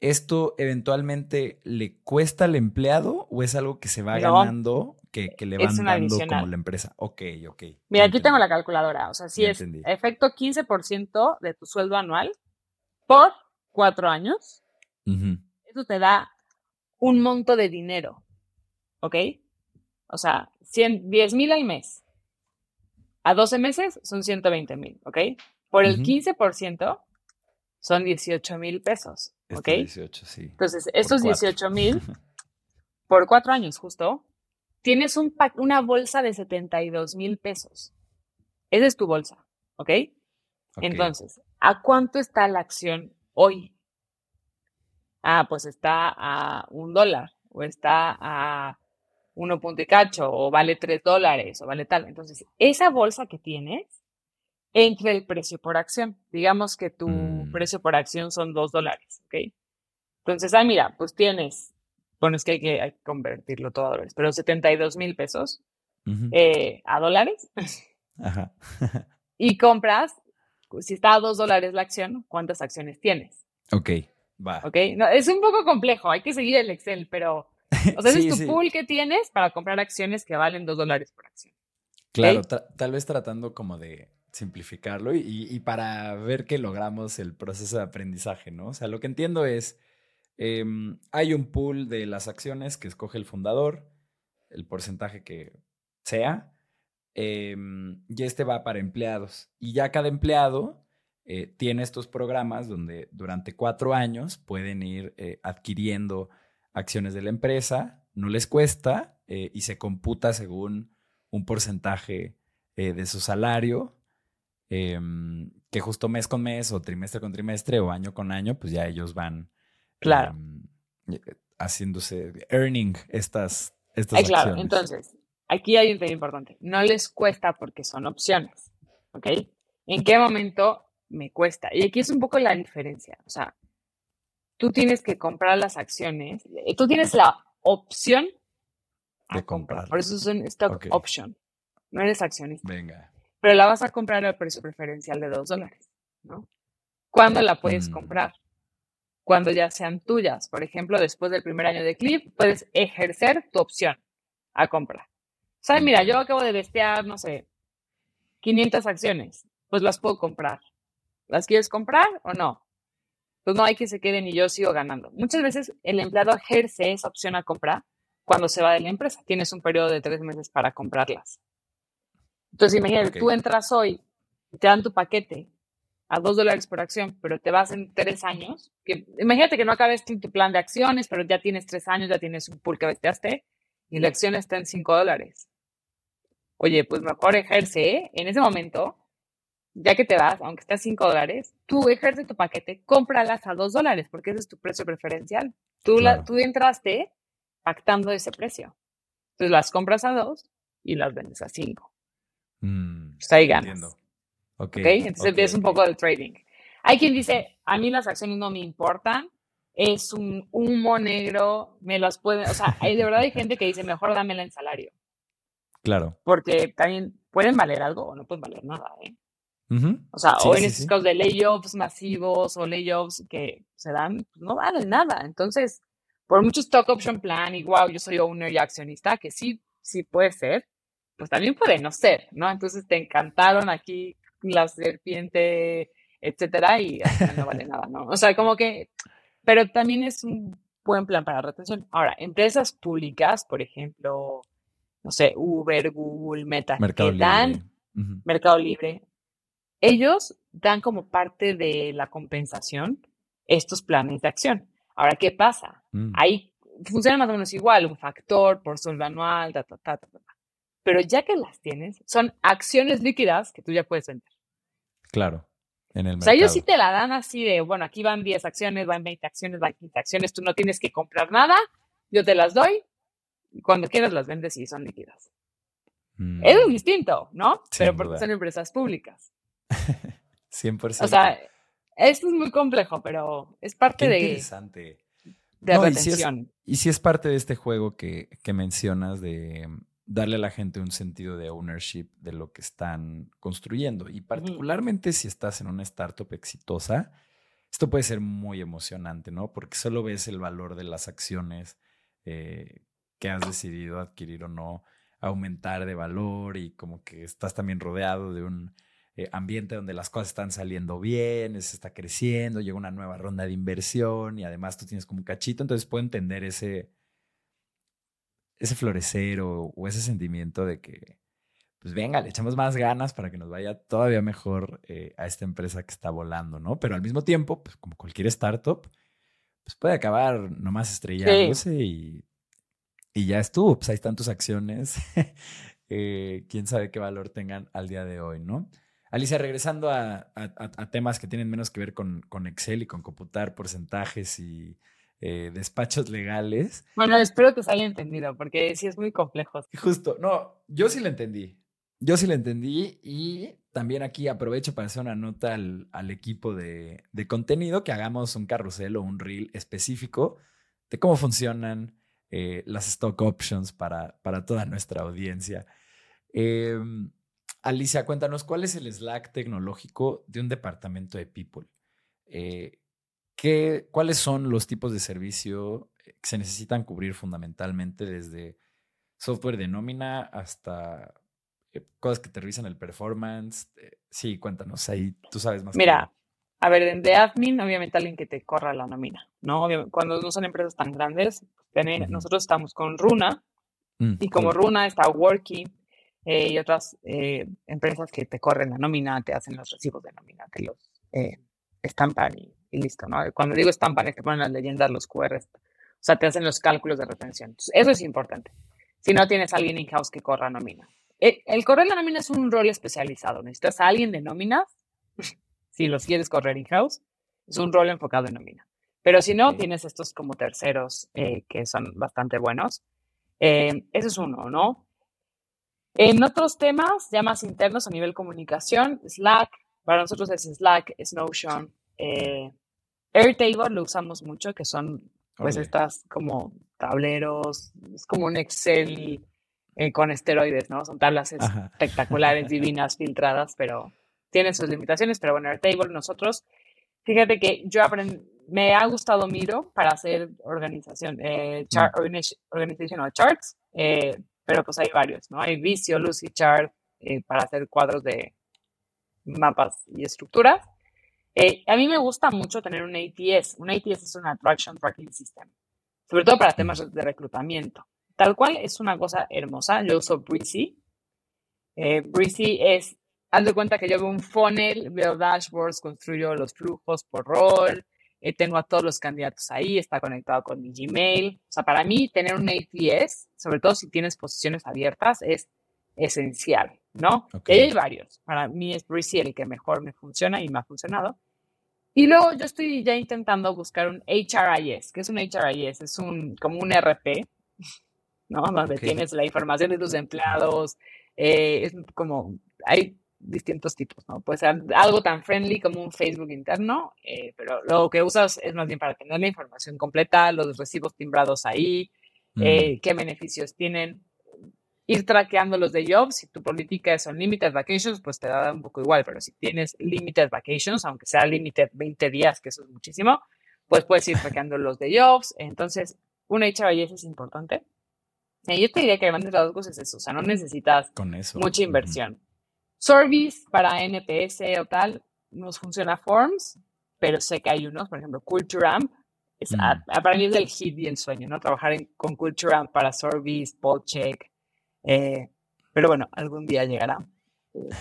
¿Esto eventualmente le cuesta al empleado o es algo que se va No. ganando, que, que le van dando como la empresa? Ok, ok. Mira, aquí tengo la calculadora, o sea, si Ya es entendí. efecto 15% de tu sueldo anual por cuatro años, eso te da un monto de dinero, ¿ok? O sea, 100, 10 mil al mes. A 12 meses son 120 mil, ¿ok? Por el Ujú. 15% son 18 mil pesos, ¿ok? Este 18, sí. Entonces, estos cuatro. 18 mil por cuatro años justo, tienes un una bolsa de 72 mil pesos. Esa es tu bolsa, ¿ok? Ok. Entonces, ¿a cuánto está la acción hoy? Ah, pues está a un dólar, o está a uno punto y cacho, o vale tres dólares, o vale tal. Entonces, esa bolsa que tienes, entre el precio por acción. Digamos que tu Mm. precio por acción son dos dólares, ¿ok? Entonces, ah, mira, pues tienes, bueno, es que hay que, hay que convertirlo todo a dólares, pero 72 mil pesos Ujú. eh, a dólares Ajá. y compras, si está a dos dólares la acción, ¿cuántas acciones tienes? ok, va. ¿Ok? No, es un poco complejo, hay que seguir el Excel, pero, o sea, ese Sí, es tu sí. pool que tienes para comprar acciones que valen dos dólares por acción. Claro, tal vez tratando como de simplificarlo y, y- y para ver que logramos el proceso de aprendizaje, ¿no? O sea, lo que entiendo es, em, hay un pool de las acciones que escoge el fundador, el porcentaje que sea, em, y este va para empleados. Y ya cada empleado eh, tiene estos programas donde durante cuatro años pueden ir eh, adquiriendo acciones de la empresa, no les cuesta eh, y se computa según un porcentaje eh, de su salario, em, que justo mes con mes o trimestre con trimestre o año con año, pues ya ellos van Claro. em, haciéndose, earning estas, estas Ay, claro, acciones. entonces, aquí hay un tema importante. No les cuesta porque son opciones, ¿ok? ¿En qué momento me cuesta? Y aquí es un poco la diferencia. O sea, tú tienes que comprar las acciones, eh, tú tienes la opción De comprar. Por eso es un stock option. No eres accionista. Venga. Pero la vas a comprar al precio preferencial de 2 dólares, ¿no? ¿Cuándo la puedes Mm. comprar? Cuando ya sean tuyas. Por ejemplo, después del primer año de clip, puedes ejercer tu opción a comprar. O sea, mira, yo acabo de bestear, no sé, 500 acciones. Pues las puedo comprar. ¿Las quieres comprar o no? Pues no hay que se queden y yo sigo ganando. Muchas veces el empleado ejerce esa opción a comprar cuando se va de la empresa. Tienes un periodo de tres meses para comprarlas. Entonces, imagínate, Ok. tú entras hoy, te dan tu paquete a dos dólares por acción, pero te vas en tres años. Que, imagínate que no acabes tu, tu plan de acciones, pero ya tienes tres años, ya tienes un pool que besteaste y la acción está en cinco dólares. Oye, pues mejor ejerce ¿eh? en ese momento, ya que te vas, aunque esté a cinco dólares, tú ejerce tu paquete, cómpralas a dos dólares, porque ese es tu precio preferencial. Tú, la, Claro. tú entraste pactando ese precio. Entonces las compras a dos y las vendes a cinco. Mm, Pues ahí ganas. entiendo. Ok. ¿ok? Entonces ok, es un poco del trading. Hay quien dice, a mí las acciones no me importan, es un humo negro, me las pueden, o sea, hay, de verdad hay gente que dice, mejor dámela en salario, Claro. porque también pueden valer algo o no pueden valer nada, ¿eh? O sea, Sí, o en sí, estos sí. casos de layoffs masivos o layoffs que se dan, pues no valen nada. Entonces, por mucho stock option plan y wow, yo soy owner y accionista, que sí, sí puede ser, pues también puede no ser, ¿no? Entonces te encantaron aquí la serpiente, etcétera, y no vale nada, ¿no? O sea, como que, pero también es un buen plan para retención. Ahora, empresas públicas, por ejemplo, no sé, Uber, Google, Meta, Mercado que dan Libre. Mercado Libre, ellos dan como parte de la compensación estos planes de acción. Ahora, ¿qué pasa? Mm, Ahí funciona más o menos igual, un factor por sueldo anual, ta, ta, ta, ta, ta. Pero ya que las tienes, son acciones líquidas que tú ya puedes vender. Claro. En el O sea, ellos sí te la dan así de, bueno, aquí van 10 acciones, van 20 acciones, van 15 acciones, tú no tienes que comprar nada, yo te las doy y cuando quieras las vendes y son líquidas. Mm, Es distinto, ¿no? Sin Pero porque duda. son empresas públicas. 100%. O sea, esto es muy complejo, pero es parte Qué de, interesante. de No, y es- si es parte de este juego que, que mencionas de darle a la gente un sentido de ownership de lo que están construyendo. Y particularmente si estás en una startup exitosa, esto puede ser muy emocionante, ¿no? Porque solo ves el valor de las acciones eh, que has decidido adquirir o no, aumentar de valor y como que estás también rodeado de un eh, ambiente donde las cosas están saliendo bien, se está creciendo, llega una nueva ronda de inversión y además tú tienes como un cachito, entonces puedo entender ese, ese florecer o, o ese sentimiento de que, pues venga, le echamos más ganas para que nos vaya todavía mejor eh, a esta empresa que está volando, ¿no? Pero al mismo tiempo, pues como cualquier startup, pues puede acabar nomás estrellándose y, y ya estuvo, pues ahí están tus acciones. Eh, quién sabe qué valor tengan al día de hoy, ¿no? Alicia, regresando a, a- a- a temas que tienen menos que ver con, con Excel y con computar porcentajes y eh, despachos legales. Bueno, espero que se haya entendido, porque sí es muy complejo. Justo, no, yo sí lo entendí. Yo sí lo entendí y también aquí aprovecho para hacer una nota al, al equipo de, de contenido que hagamos un carrusel o un reel específico de cómo funcionan eh, las stock options para, para toda nuestra audiencia. Eh, Alicia, cuéntanos, ¿cuál es el Slack tecnológico de un departamento de People? Eh, ¿qué, ¿Cuáles son los tipos de servicio que se necesitan cubrir fundamentalmente desde software de nómina hasta eh, cosas que te revisan el performance? Eh, sí, cuéntanos, ahí tú sabes más. Mira, a ver, de admin, obviamente alguien que te corra la nómina, ¿no? Obviamente, cuando no son empresas tan grandes, tener- nosotros estamos con Runa. Mm, y como. Runa está Worky eh, y otras eh, empresas que te corren la nómina, te hacen los recibos de nómina, te los eh, estampan y, y listo, ¿no? Cuando digo estampan es que ponen las leyendas, los QRs, o sea, te hacen los cálculos de retención. Entonces, eso es importante. Si no tienes a alguien in-house que corra nómina. El, el correr la nómina es un rol especializado. Necesitas a alguien de nóminas, si los quieres correr in-house, es un rol enfocado en nómina. Pero si no, tienes estos como terceros eh, que son bastante buenos. Eh, ese es uno, ¿no? En otros temas, ya más internos a nivel comunicación, Slack, para nosotros es Slack, es Notion. Eh, Airtable lo usamos mucho, que son pues estas como tableros, es como un Excel eh, con esteroides, ¿no? Son tablas espectaculares, divinas, filtradas, pero tienen sus limitaciones. Pero bueno, Airtable, nosotros, fíjate que yo aprendí, me ha gustado Miro para hacer organización, eh, chart, organizational charts, eh, pero pues hay varios, ¿no? Hay Visio, Lucidchart eh, para hacer cuadros de mapas y estructuras. Eh, a mí me gusta mucho tener un ATS. Un ATS es un Attraction Tracking System, sobre todo para temas de reclutamiento. Tal cual es una cosa hermosa. Yo uso Breezy. Eh, Breezy es, haz de cuenta que yo veo un funnel, veo dashboards, construyo los flujos por rol, eh, tengo a todos los candidatos ahí, está conectado con mi Gmail. O sea, para mí tener un ATS, sobre todo si tienes posiciones abiertas, es esencial, ¿no? hay varios. Para mí es Breezy el que mejor me funciona y me ha funcionado. Y luego yo estoy ya intentando buscar un HRIS. ¿Qué es un HRIS? Es un, como un RP, ¿no? Donde tienes la información de tus empleados. Eh, es como, hay distintos tipos, ¿no? Puede ser algo tan friendly como un Facebook interno, eh, pero lo que usas es más bien para tener la información completa, los recibos timbrados ahí, mm. eh, qué beneficios tienen, ir traqueando los de jobs, si tu política es unlimited vacations, pues te da un poco igual, pero si tienes limited vacations, aunque sea limited 20 días, que eso es muchísimo, pues puedes ir traqueando los de jobs, entonces un HRIS es importante. Y yo te diría que además de las dos cosas es eso, o sea, no necesitas mucha inversión. Service para NPS o tal, nos funciona Forms, pero sé que hay unos, por ejemplo, Culture Amp, es, mm. para mí es el hit y el sueño, ¿no? Trabajar con Culture Amp para Service, Check, eh, pero bueno, algún día llegará.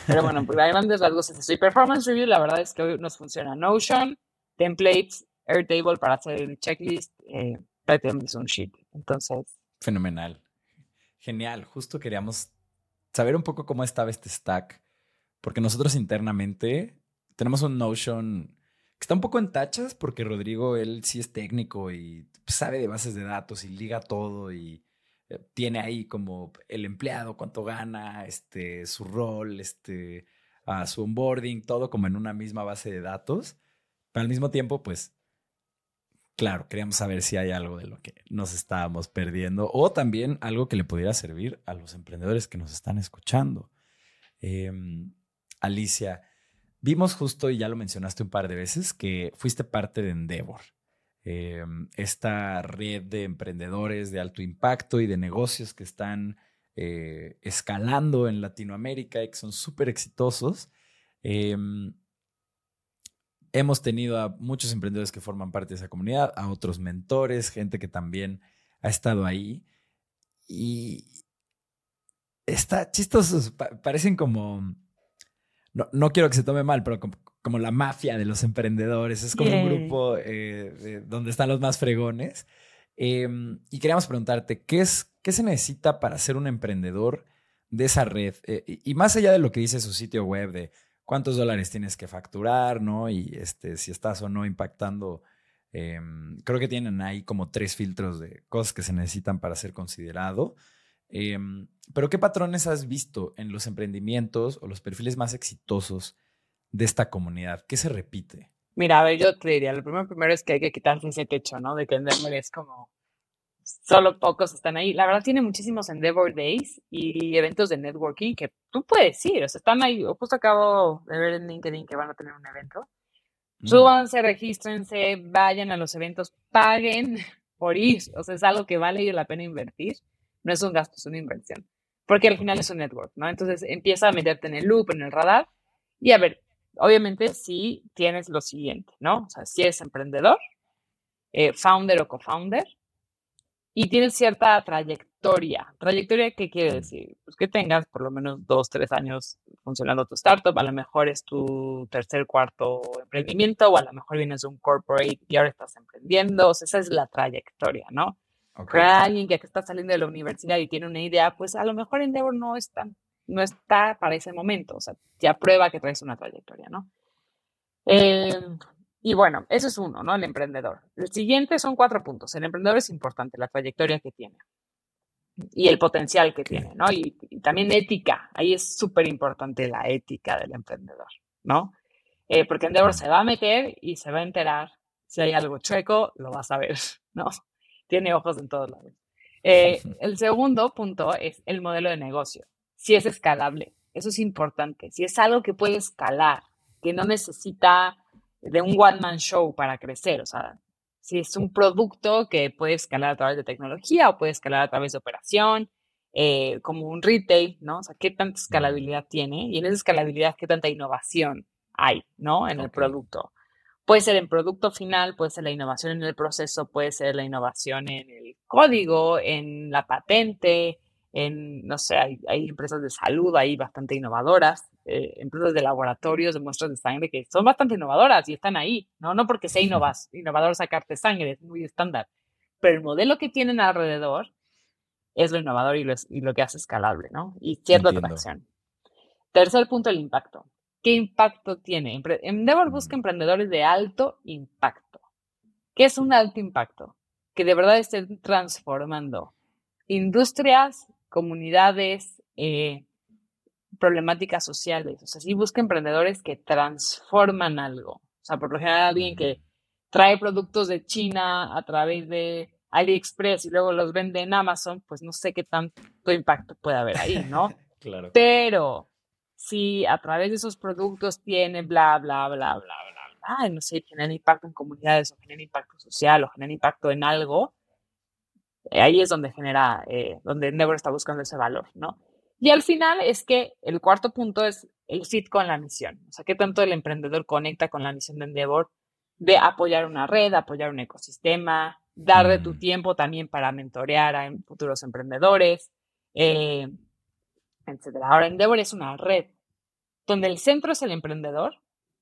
Pero bueno, pues hay grandes rasgos es eso. Y Performance Review, la verdad es que hoy nos funciona Notion, Templates, Airtable para hacer el checklist, eh, prácticamente es un sheet. Entonces. Fenomenal. Genial. Justo queríamos saber un poco cómo estaba este stack porque nosotros internamente tenemos un Notion que está un poco en tachas porque Rodrigo, él sí es técnico y sabe de bases de datos y liga todo y eh, tiene ahí como el empleado, cuánto gana, este, su rol, este, su onboarding, todo como en una misma base de datos. Pero al mismo tiempo, pues, claro, queríamos saber si hay algo de lo que nos estábamos perdiendo o también algo que le pudiera servir a los emprendedores que nos están escuchando. Eh, Alicia, vimos justo, y ya lo mencionaste un par de veces, que fuiste parte de Endeavor, em, esta red de emprendedores de alto impacto y de negocios que están eh, escalando en Latinoamérica y que son súper exitosos. Em, hemos tenido a muchos emprendedores que forman parte de esa comunidad, a otros mentores, gente que también ha estado ahí. Y está chistoso, parecen como no, quiero que se tome mal, pero como, la mafia de los emprendedores, es como un grupo eh, donde están los más fregones. Em, y queríamos preguntarte, ¿qué, es, ¿qué se necesita para ser un emprendedor de esa red? Eh, y más allá de lo que dice su sitio web, de cuántos dólares tienes que facturar, ¿no? Y este, si estás o no impactando. Em, creo que tienen ahí como tres filtros de cosas que se necesitan para ser considerado. Em, pero ¿qué patrones has visto en los emprendimientos o los perfiles más exitosos de esta comunidad? ¿Qué se repite? Mira, a ver, yo te diría, lo primero, primero es que hay que quitarse ese techo, ¿no? De que Endeavor es como, solo pocos están ahí. La verdad tiene muchísimos Endeavor Days y eventos de networking que tú puedes ir, o sea, están ahí. Justo acabo de ver en LinkedIn que van a tener un evento. Mm. Súbanse, regístrense, vayan a los eventos, paguen por ir. O sea, es algo que vale la pena invertir. No es un gasto, es una inversión. Porque al final es un network, ¿no? Entonces empieza a meterte en el loop, en el radar. Y a ver, obviamente si tienes lo siguiente, ¿no? O sea, si eres emprendedor, eh, founder o co-founder, y tienes cierta trayectoria. ¿Trayectoria qué quiere decir? Pues que tengas por lo menos dos, tres años funcionando tu startup, a lo mejor es tu tercer, cuarto emprendimiento, o a lo mejor vienes de un corporate y ahora estás emprendiendo. O sea, esa es la trayectoria, ¿no? Para alguien que está saliendo de la universidad y tiene una idea, pues a lo mejor Endeavor no está, no está para ese momento. O sea, ya prueba que traes una trayectoria, ¿no? Eh, Y bueno, eso es uno, ¿no? El emprendedor. El siguiente son cuatro puntos. El emprendedor es importante, la trayectoria que tiene y el potencial que tiene, ¿no? Y, también ética. Ahí es súper importante la ética del emprendedor, ¿no? Eh, porque emprendedor se va a meter y se va a enterar. Si hay algo chueco, lo vas a ver, ¿no? Tiene ojos en todos lados. Eh, el segundo punto es el modelo de negocio. Si es escalable, eso es importante. Si es algo que puede escalar, que no necesita de un one-man show para crecer, o sea, si es un producto que puede escalar a través de tecnología o puede escalar a través de operación, eh, como un retail, ¿no? O sea, qué tanta escalabilidad tiene y en esa escalabilidad qué tanta innovación hay, ¿no? En el producto. Puede ser en producto final, puede ser la innovación en el proceso, puede ser la innovación en el código, en la patente, en, no sé, hay, hay empresas de salud ahí bastante innovadoras, eh, empresas de laboratorios de muestras de sangre que son bastante innovadoras y están ahí, ¿no? No porque sea innovas, innovador sacarte sangre, es muy estándar, pero el modelo que tienen alrededor es lo innovador y lo, y lo que hace escalable, ¿no? Y cierta atracción. Tercer punto, el impacto. ¿Qué impacto tiene? Endeavor busca emprendedores de alto impacto. ¿Qué es un alto impacto? Que de verdad estén transformando industrias, comunidades, eh, problemáticas sociales. O sea, sí busca emprendedores que transforman algo. O sea, por lo general alguien que trae productos de China a través de AliExpress y luego los vende en Amazon, pues no sé qué tanto impacto puede haber ahí, ¿no? claro. Pero si a través de esos productos tiene bla, bla, bla, bla, bla, bla, no sé, genera impacto en comunidades o genera impacto social o genera impacto en algo, eh, ahí es donde genera, eh, donde Endeavor está buscando ese valor, ¿no? Y al final es que el cuarto punto es el fit con la misión. O sea, qué tanto el emprendedor conecta con la misión de Endeavor de apoyar una red, apoyar un ecosistema, dar de tu mm. tiempo también para mentorear a futuros emprendedores, eh, etc. Ahora, Endeavor es una red donde el centro es el emprendedor,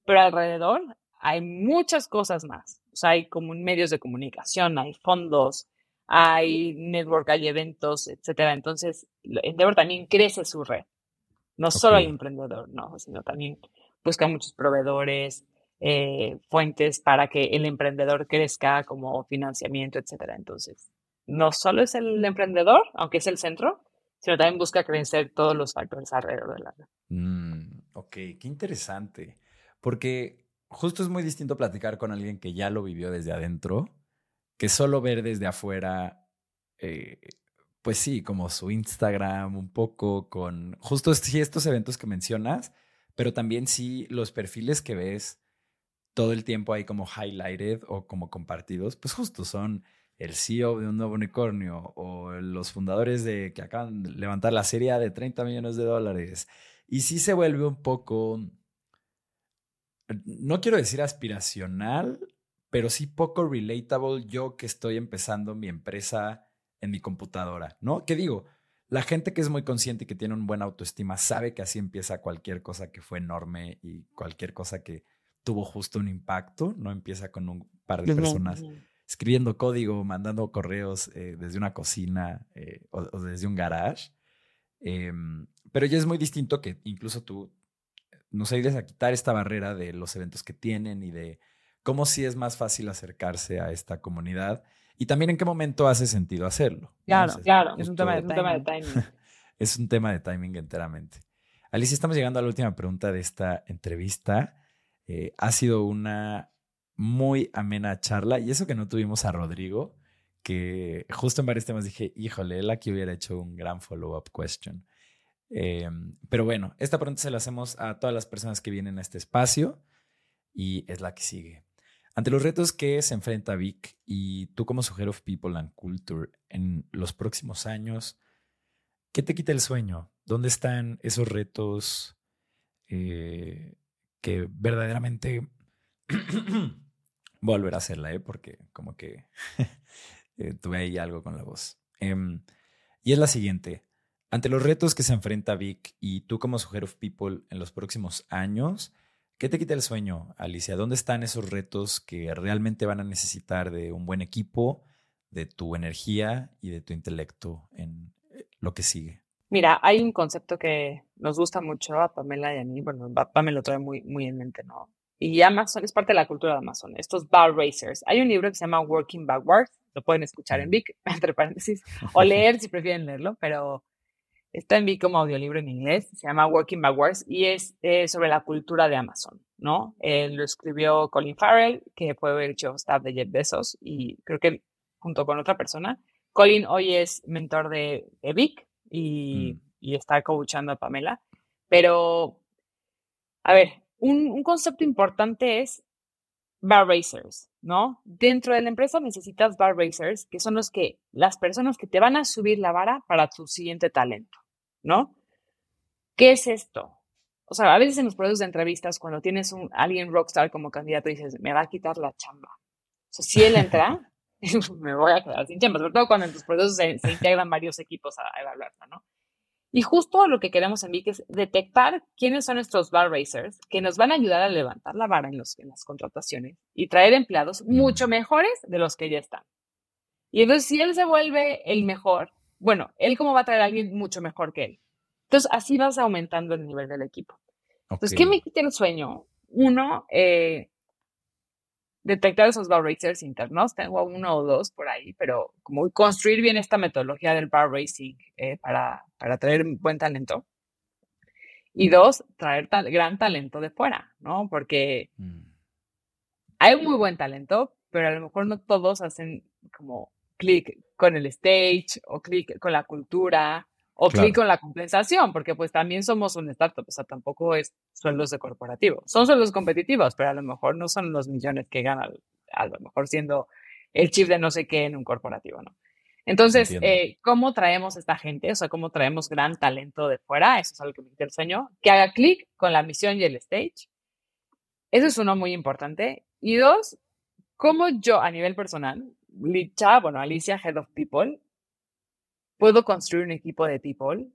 pero alrededor hay muchas cosas más. O sea, hay como medios de comunicación, hay fondos, hay network, hay eventos, etcétera. Entonces, Endeavor también crece su red. No solo hay emprendedor, no, sino también busca muchos proveedores, eh, fuentes para que el emprendedor crezca como financiamiento, etcétera. Entonces, no solo es el emprendedor, aunque es el centro, sino también busca crecer todos los factores alrededor de la red. Mm, ok, qué interesante. Porque justo es muy distinto platicar con alguien que ya lo vivió desde adentro que solo ver desde afuera, eh, pues sí, como su Instagram, un poco con justo sí, estos eventos que mencionas, pero también sí los perfiles que ves todo el tiempo ahí como highlighted o como compartidos, pues justo son el CEO de un nuevo unicornio o los fundadores de que acaban de levantar la serie de 30 millones de dólares. Y sí se vuelve un poco, no quiero decir aspiracional, pero sí poco relatable yo que estoy empezando mi empresa en mi computadora, ¿no? ¿Qué digo? La gente que es muy consciente y que tiene un buen autoestima sabe que así empieza cualquier cosa que fue enorme y cualquier cosa que tuvo justo un impacto, no empieza con un par de personas escribiendo código, mandando correos eh, desde una cocina eh, o, desde un garage. Em, pero ya es muy distinto que incluso tú nos ayudes a quitar esta barrera de los eventos que tienen y de cómo sí es más fácil acercarse a esta comunidad y también en qué momento hace sentido hacerlo. Claro, claro, es un, tema, de timing. es un tema de timing enteramente. Alicia, estamos llegando a la última pregunta de esta entrevista. Eh, ha sido una muy amena charla y eso que no tuvimos a Rodrigo, que justo en varios temas dije, híjole, él aquí hubiera hecho un gran follow-up question. Em, pero bueno, esta pregunta se la hacemos a todas las personas que vienen a este espacio y es la que sigue. Ante los retos que se enfrenta Vic y tú como su Head of People and Culture en los próximos años, ¿qué te quita el sueño? ¿Dónde están esos retos eh, que verdaderamente... Volver a hacerla, ¿eh? porque como que eh, tuve ahí algo con la voz. Em, y es la siguiente. Ante los retos que se enfrenta Vic y tú como su Head of People en los próximos años, ¿Qué te quita el sueño, Alicia? ¿Dónde están esos retos que realmente van a necesitar de un buen equipo, de tu energía y de tu intelecto en eh, lo que sigue? Mira, hay un concepto que nos gusta mucho a Pamela y a mí, bueno, Pamela lo trae muy, muy en mente, ¿no? Y Amazon es parte de la cultura de Amazon, estos bar racers. Hay un libro que se llama Working Backwards, lo pueden escuchar en Vic, entre paréntesis, o leer si prefieren leerlo, pero está en Vic como audiolibro en inglés, se llama Working Backwards y es eh, sobre la cultura de Amazon, ¿no? lo escribió Colin Farrell, que fue el chief staff de Jeff Bezos y creo que junto con otra persona. Colin hoy es mentor de, Vic y, mm. y está coachando a Pamela, pero, a ver, un, concepto importante es bar racers, ¿no? Dentro de la empresa necesitas bar racers, que son los que, las personas que te van a subir la vara para tu siguiente talento, ¿no? ¿Qué es esto? O sea, a veces en los procesos de entrevistas, cuando tienes un alguien rockstar como candidato, dices, me va a quitar la chamba. O sea, si él entra, me voy a quedar sin chamba, sobre todo cuando en tus procesos se, integran varios equipos a, a evaluarla, ¿no? Y justo lo que queremos en Vic es detectar quiénes son nuestros bar racers que nos van a ayudar a levantar la vara en, los, en las contrataciones y traer empleados mucho mejores de los que ya están. Y entonces, si él se vuelve el mejor, bueno, él cómo va a traer a alguien mucho mejor que él. Entonces, así vas aumentando el nivel del equipo. Entonces, ¿qué me quita el sueño? Uno, eh, detectar esos bar racers internos. Tengo uno o dos por ahí, pero como construir bien esta metodología del bar racing eh, para, para traer buen talento. Y dos, traer gran talento de fuera, ¿no? Porque mm. hay muy buen talento, pero a lo mejor no todos hacen como clic con el stage o clic con la cultura o clic con la compensación, porque pues también somos un startup, o sea, tampoco es sueldos de corporativo. Son sueldos competitivos, pero a lo mejor no son los millones que ganan, a lo mejor siendo el chip de no sé qué en un corporativo, ¿no? Entonces, eh, ¿cómo traemos a esta gente? O sea, ¿cómo traemos gran talento de fuera? Eso es algo que me el sueño. Que haga clic con la misión y el stage. Eso es uno muy importante. Y dos, ¿cómo yo a nivel personal, Licha, bueno, Alicia, Head of People, puedo construir un equipo de people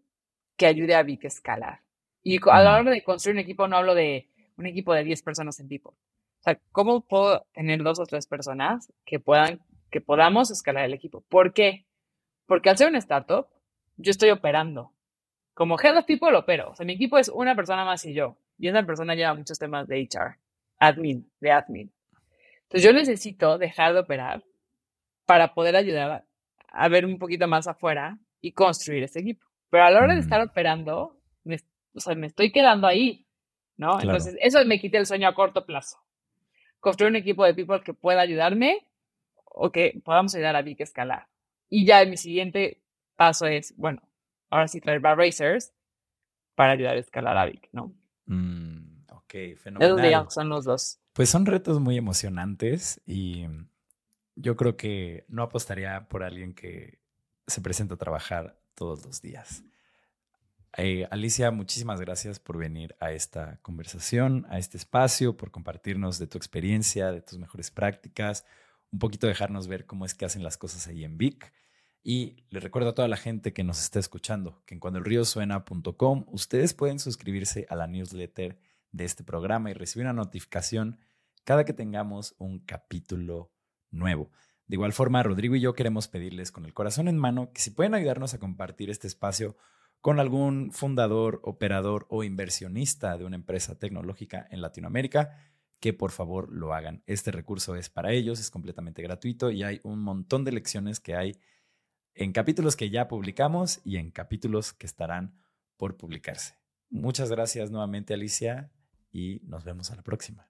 que ayude a Vic a escalar. Y a la hora de construir un equipo no hablo de un equipo de 10 personas en people. O sea, ¿cómo puedo tener dos o tres personas que puedan, que podamos escalar el equipo? ¿Por qué? Porque al ser una startup, yo estoy operando. Como head of people opero. O sea, mi equipo es una persona más y yo. Y esa persona lleva muchos temas de HR, admin, de admin. Entonces yo necesito dejar de operar para poder ayudar a ver un poquito más afuera y construir ese equipo. Pero a la hora de estar operando, me, o sea, me estoy quedando ahí, ¿no? Entonces, eso me quita el sueño a corto plazo. Construir un equipo de people que pueda ayudarme o que podamos ayudar a Vic a escalar. Y ya mi siguiente paso es, bueno, ahora sí traer bar racers para ayudar a escalar a Vic, ¿no? Mm, ok, fenomenal. son los dos. Pues son retos muy emocionantes y yo creo que no apostaría por alguien que se presenta a trabajar todos los días. Eh, Alicia, muchísimas gracias por venir a esta conversación, a este espacio, por compartirnos de tu experiencia, de tus mejores prácticas, un poquito dejarnos ver cómo es que hacen las cosas ahí en Vic. Y le recuerdo a toda la gente que nos está escuchando que en cuandoelriosuena.com ustedes pueden suscribirse a la newsletter de este programa y recibir una notificación cada que tengamos un capítulo nuevo. De igual forma, Rodrigo y yo queremos pedirles con el corazón en mano que si pueden ayudarnos a compartir este espacio con algún fundador, operador o inversionista de una empresa tecnológica en Latinoamérica, que por favor lo hagan. Este recurso es para ellos, es completamente gratuito y hay un montón de lecciones que hay en capítulos que ya publicamos y en capítulos que estarán por publicarse. Muchas gracias nuevamente Alicia y nos vemos a la próxima.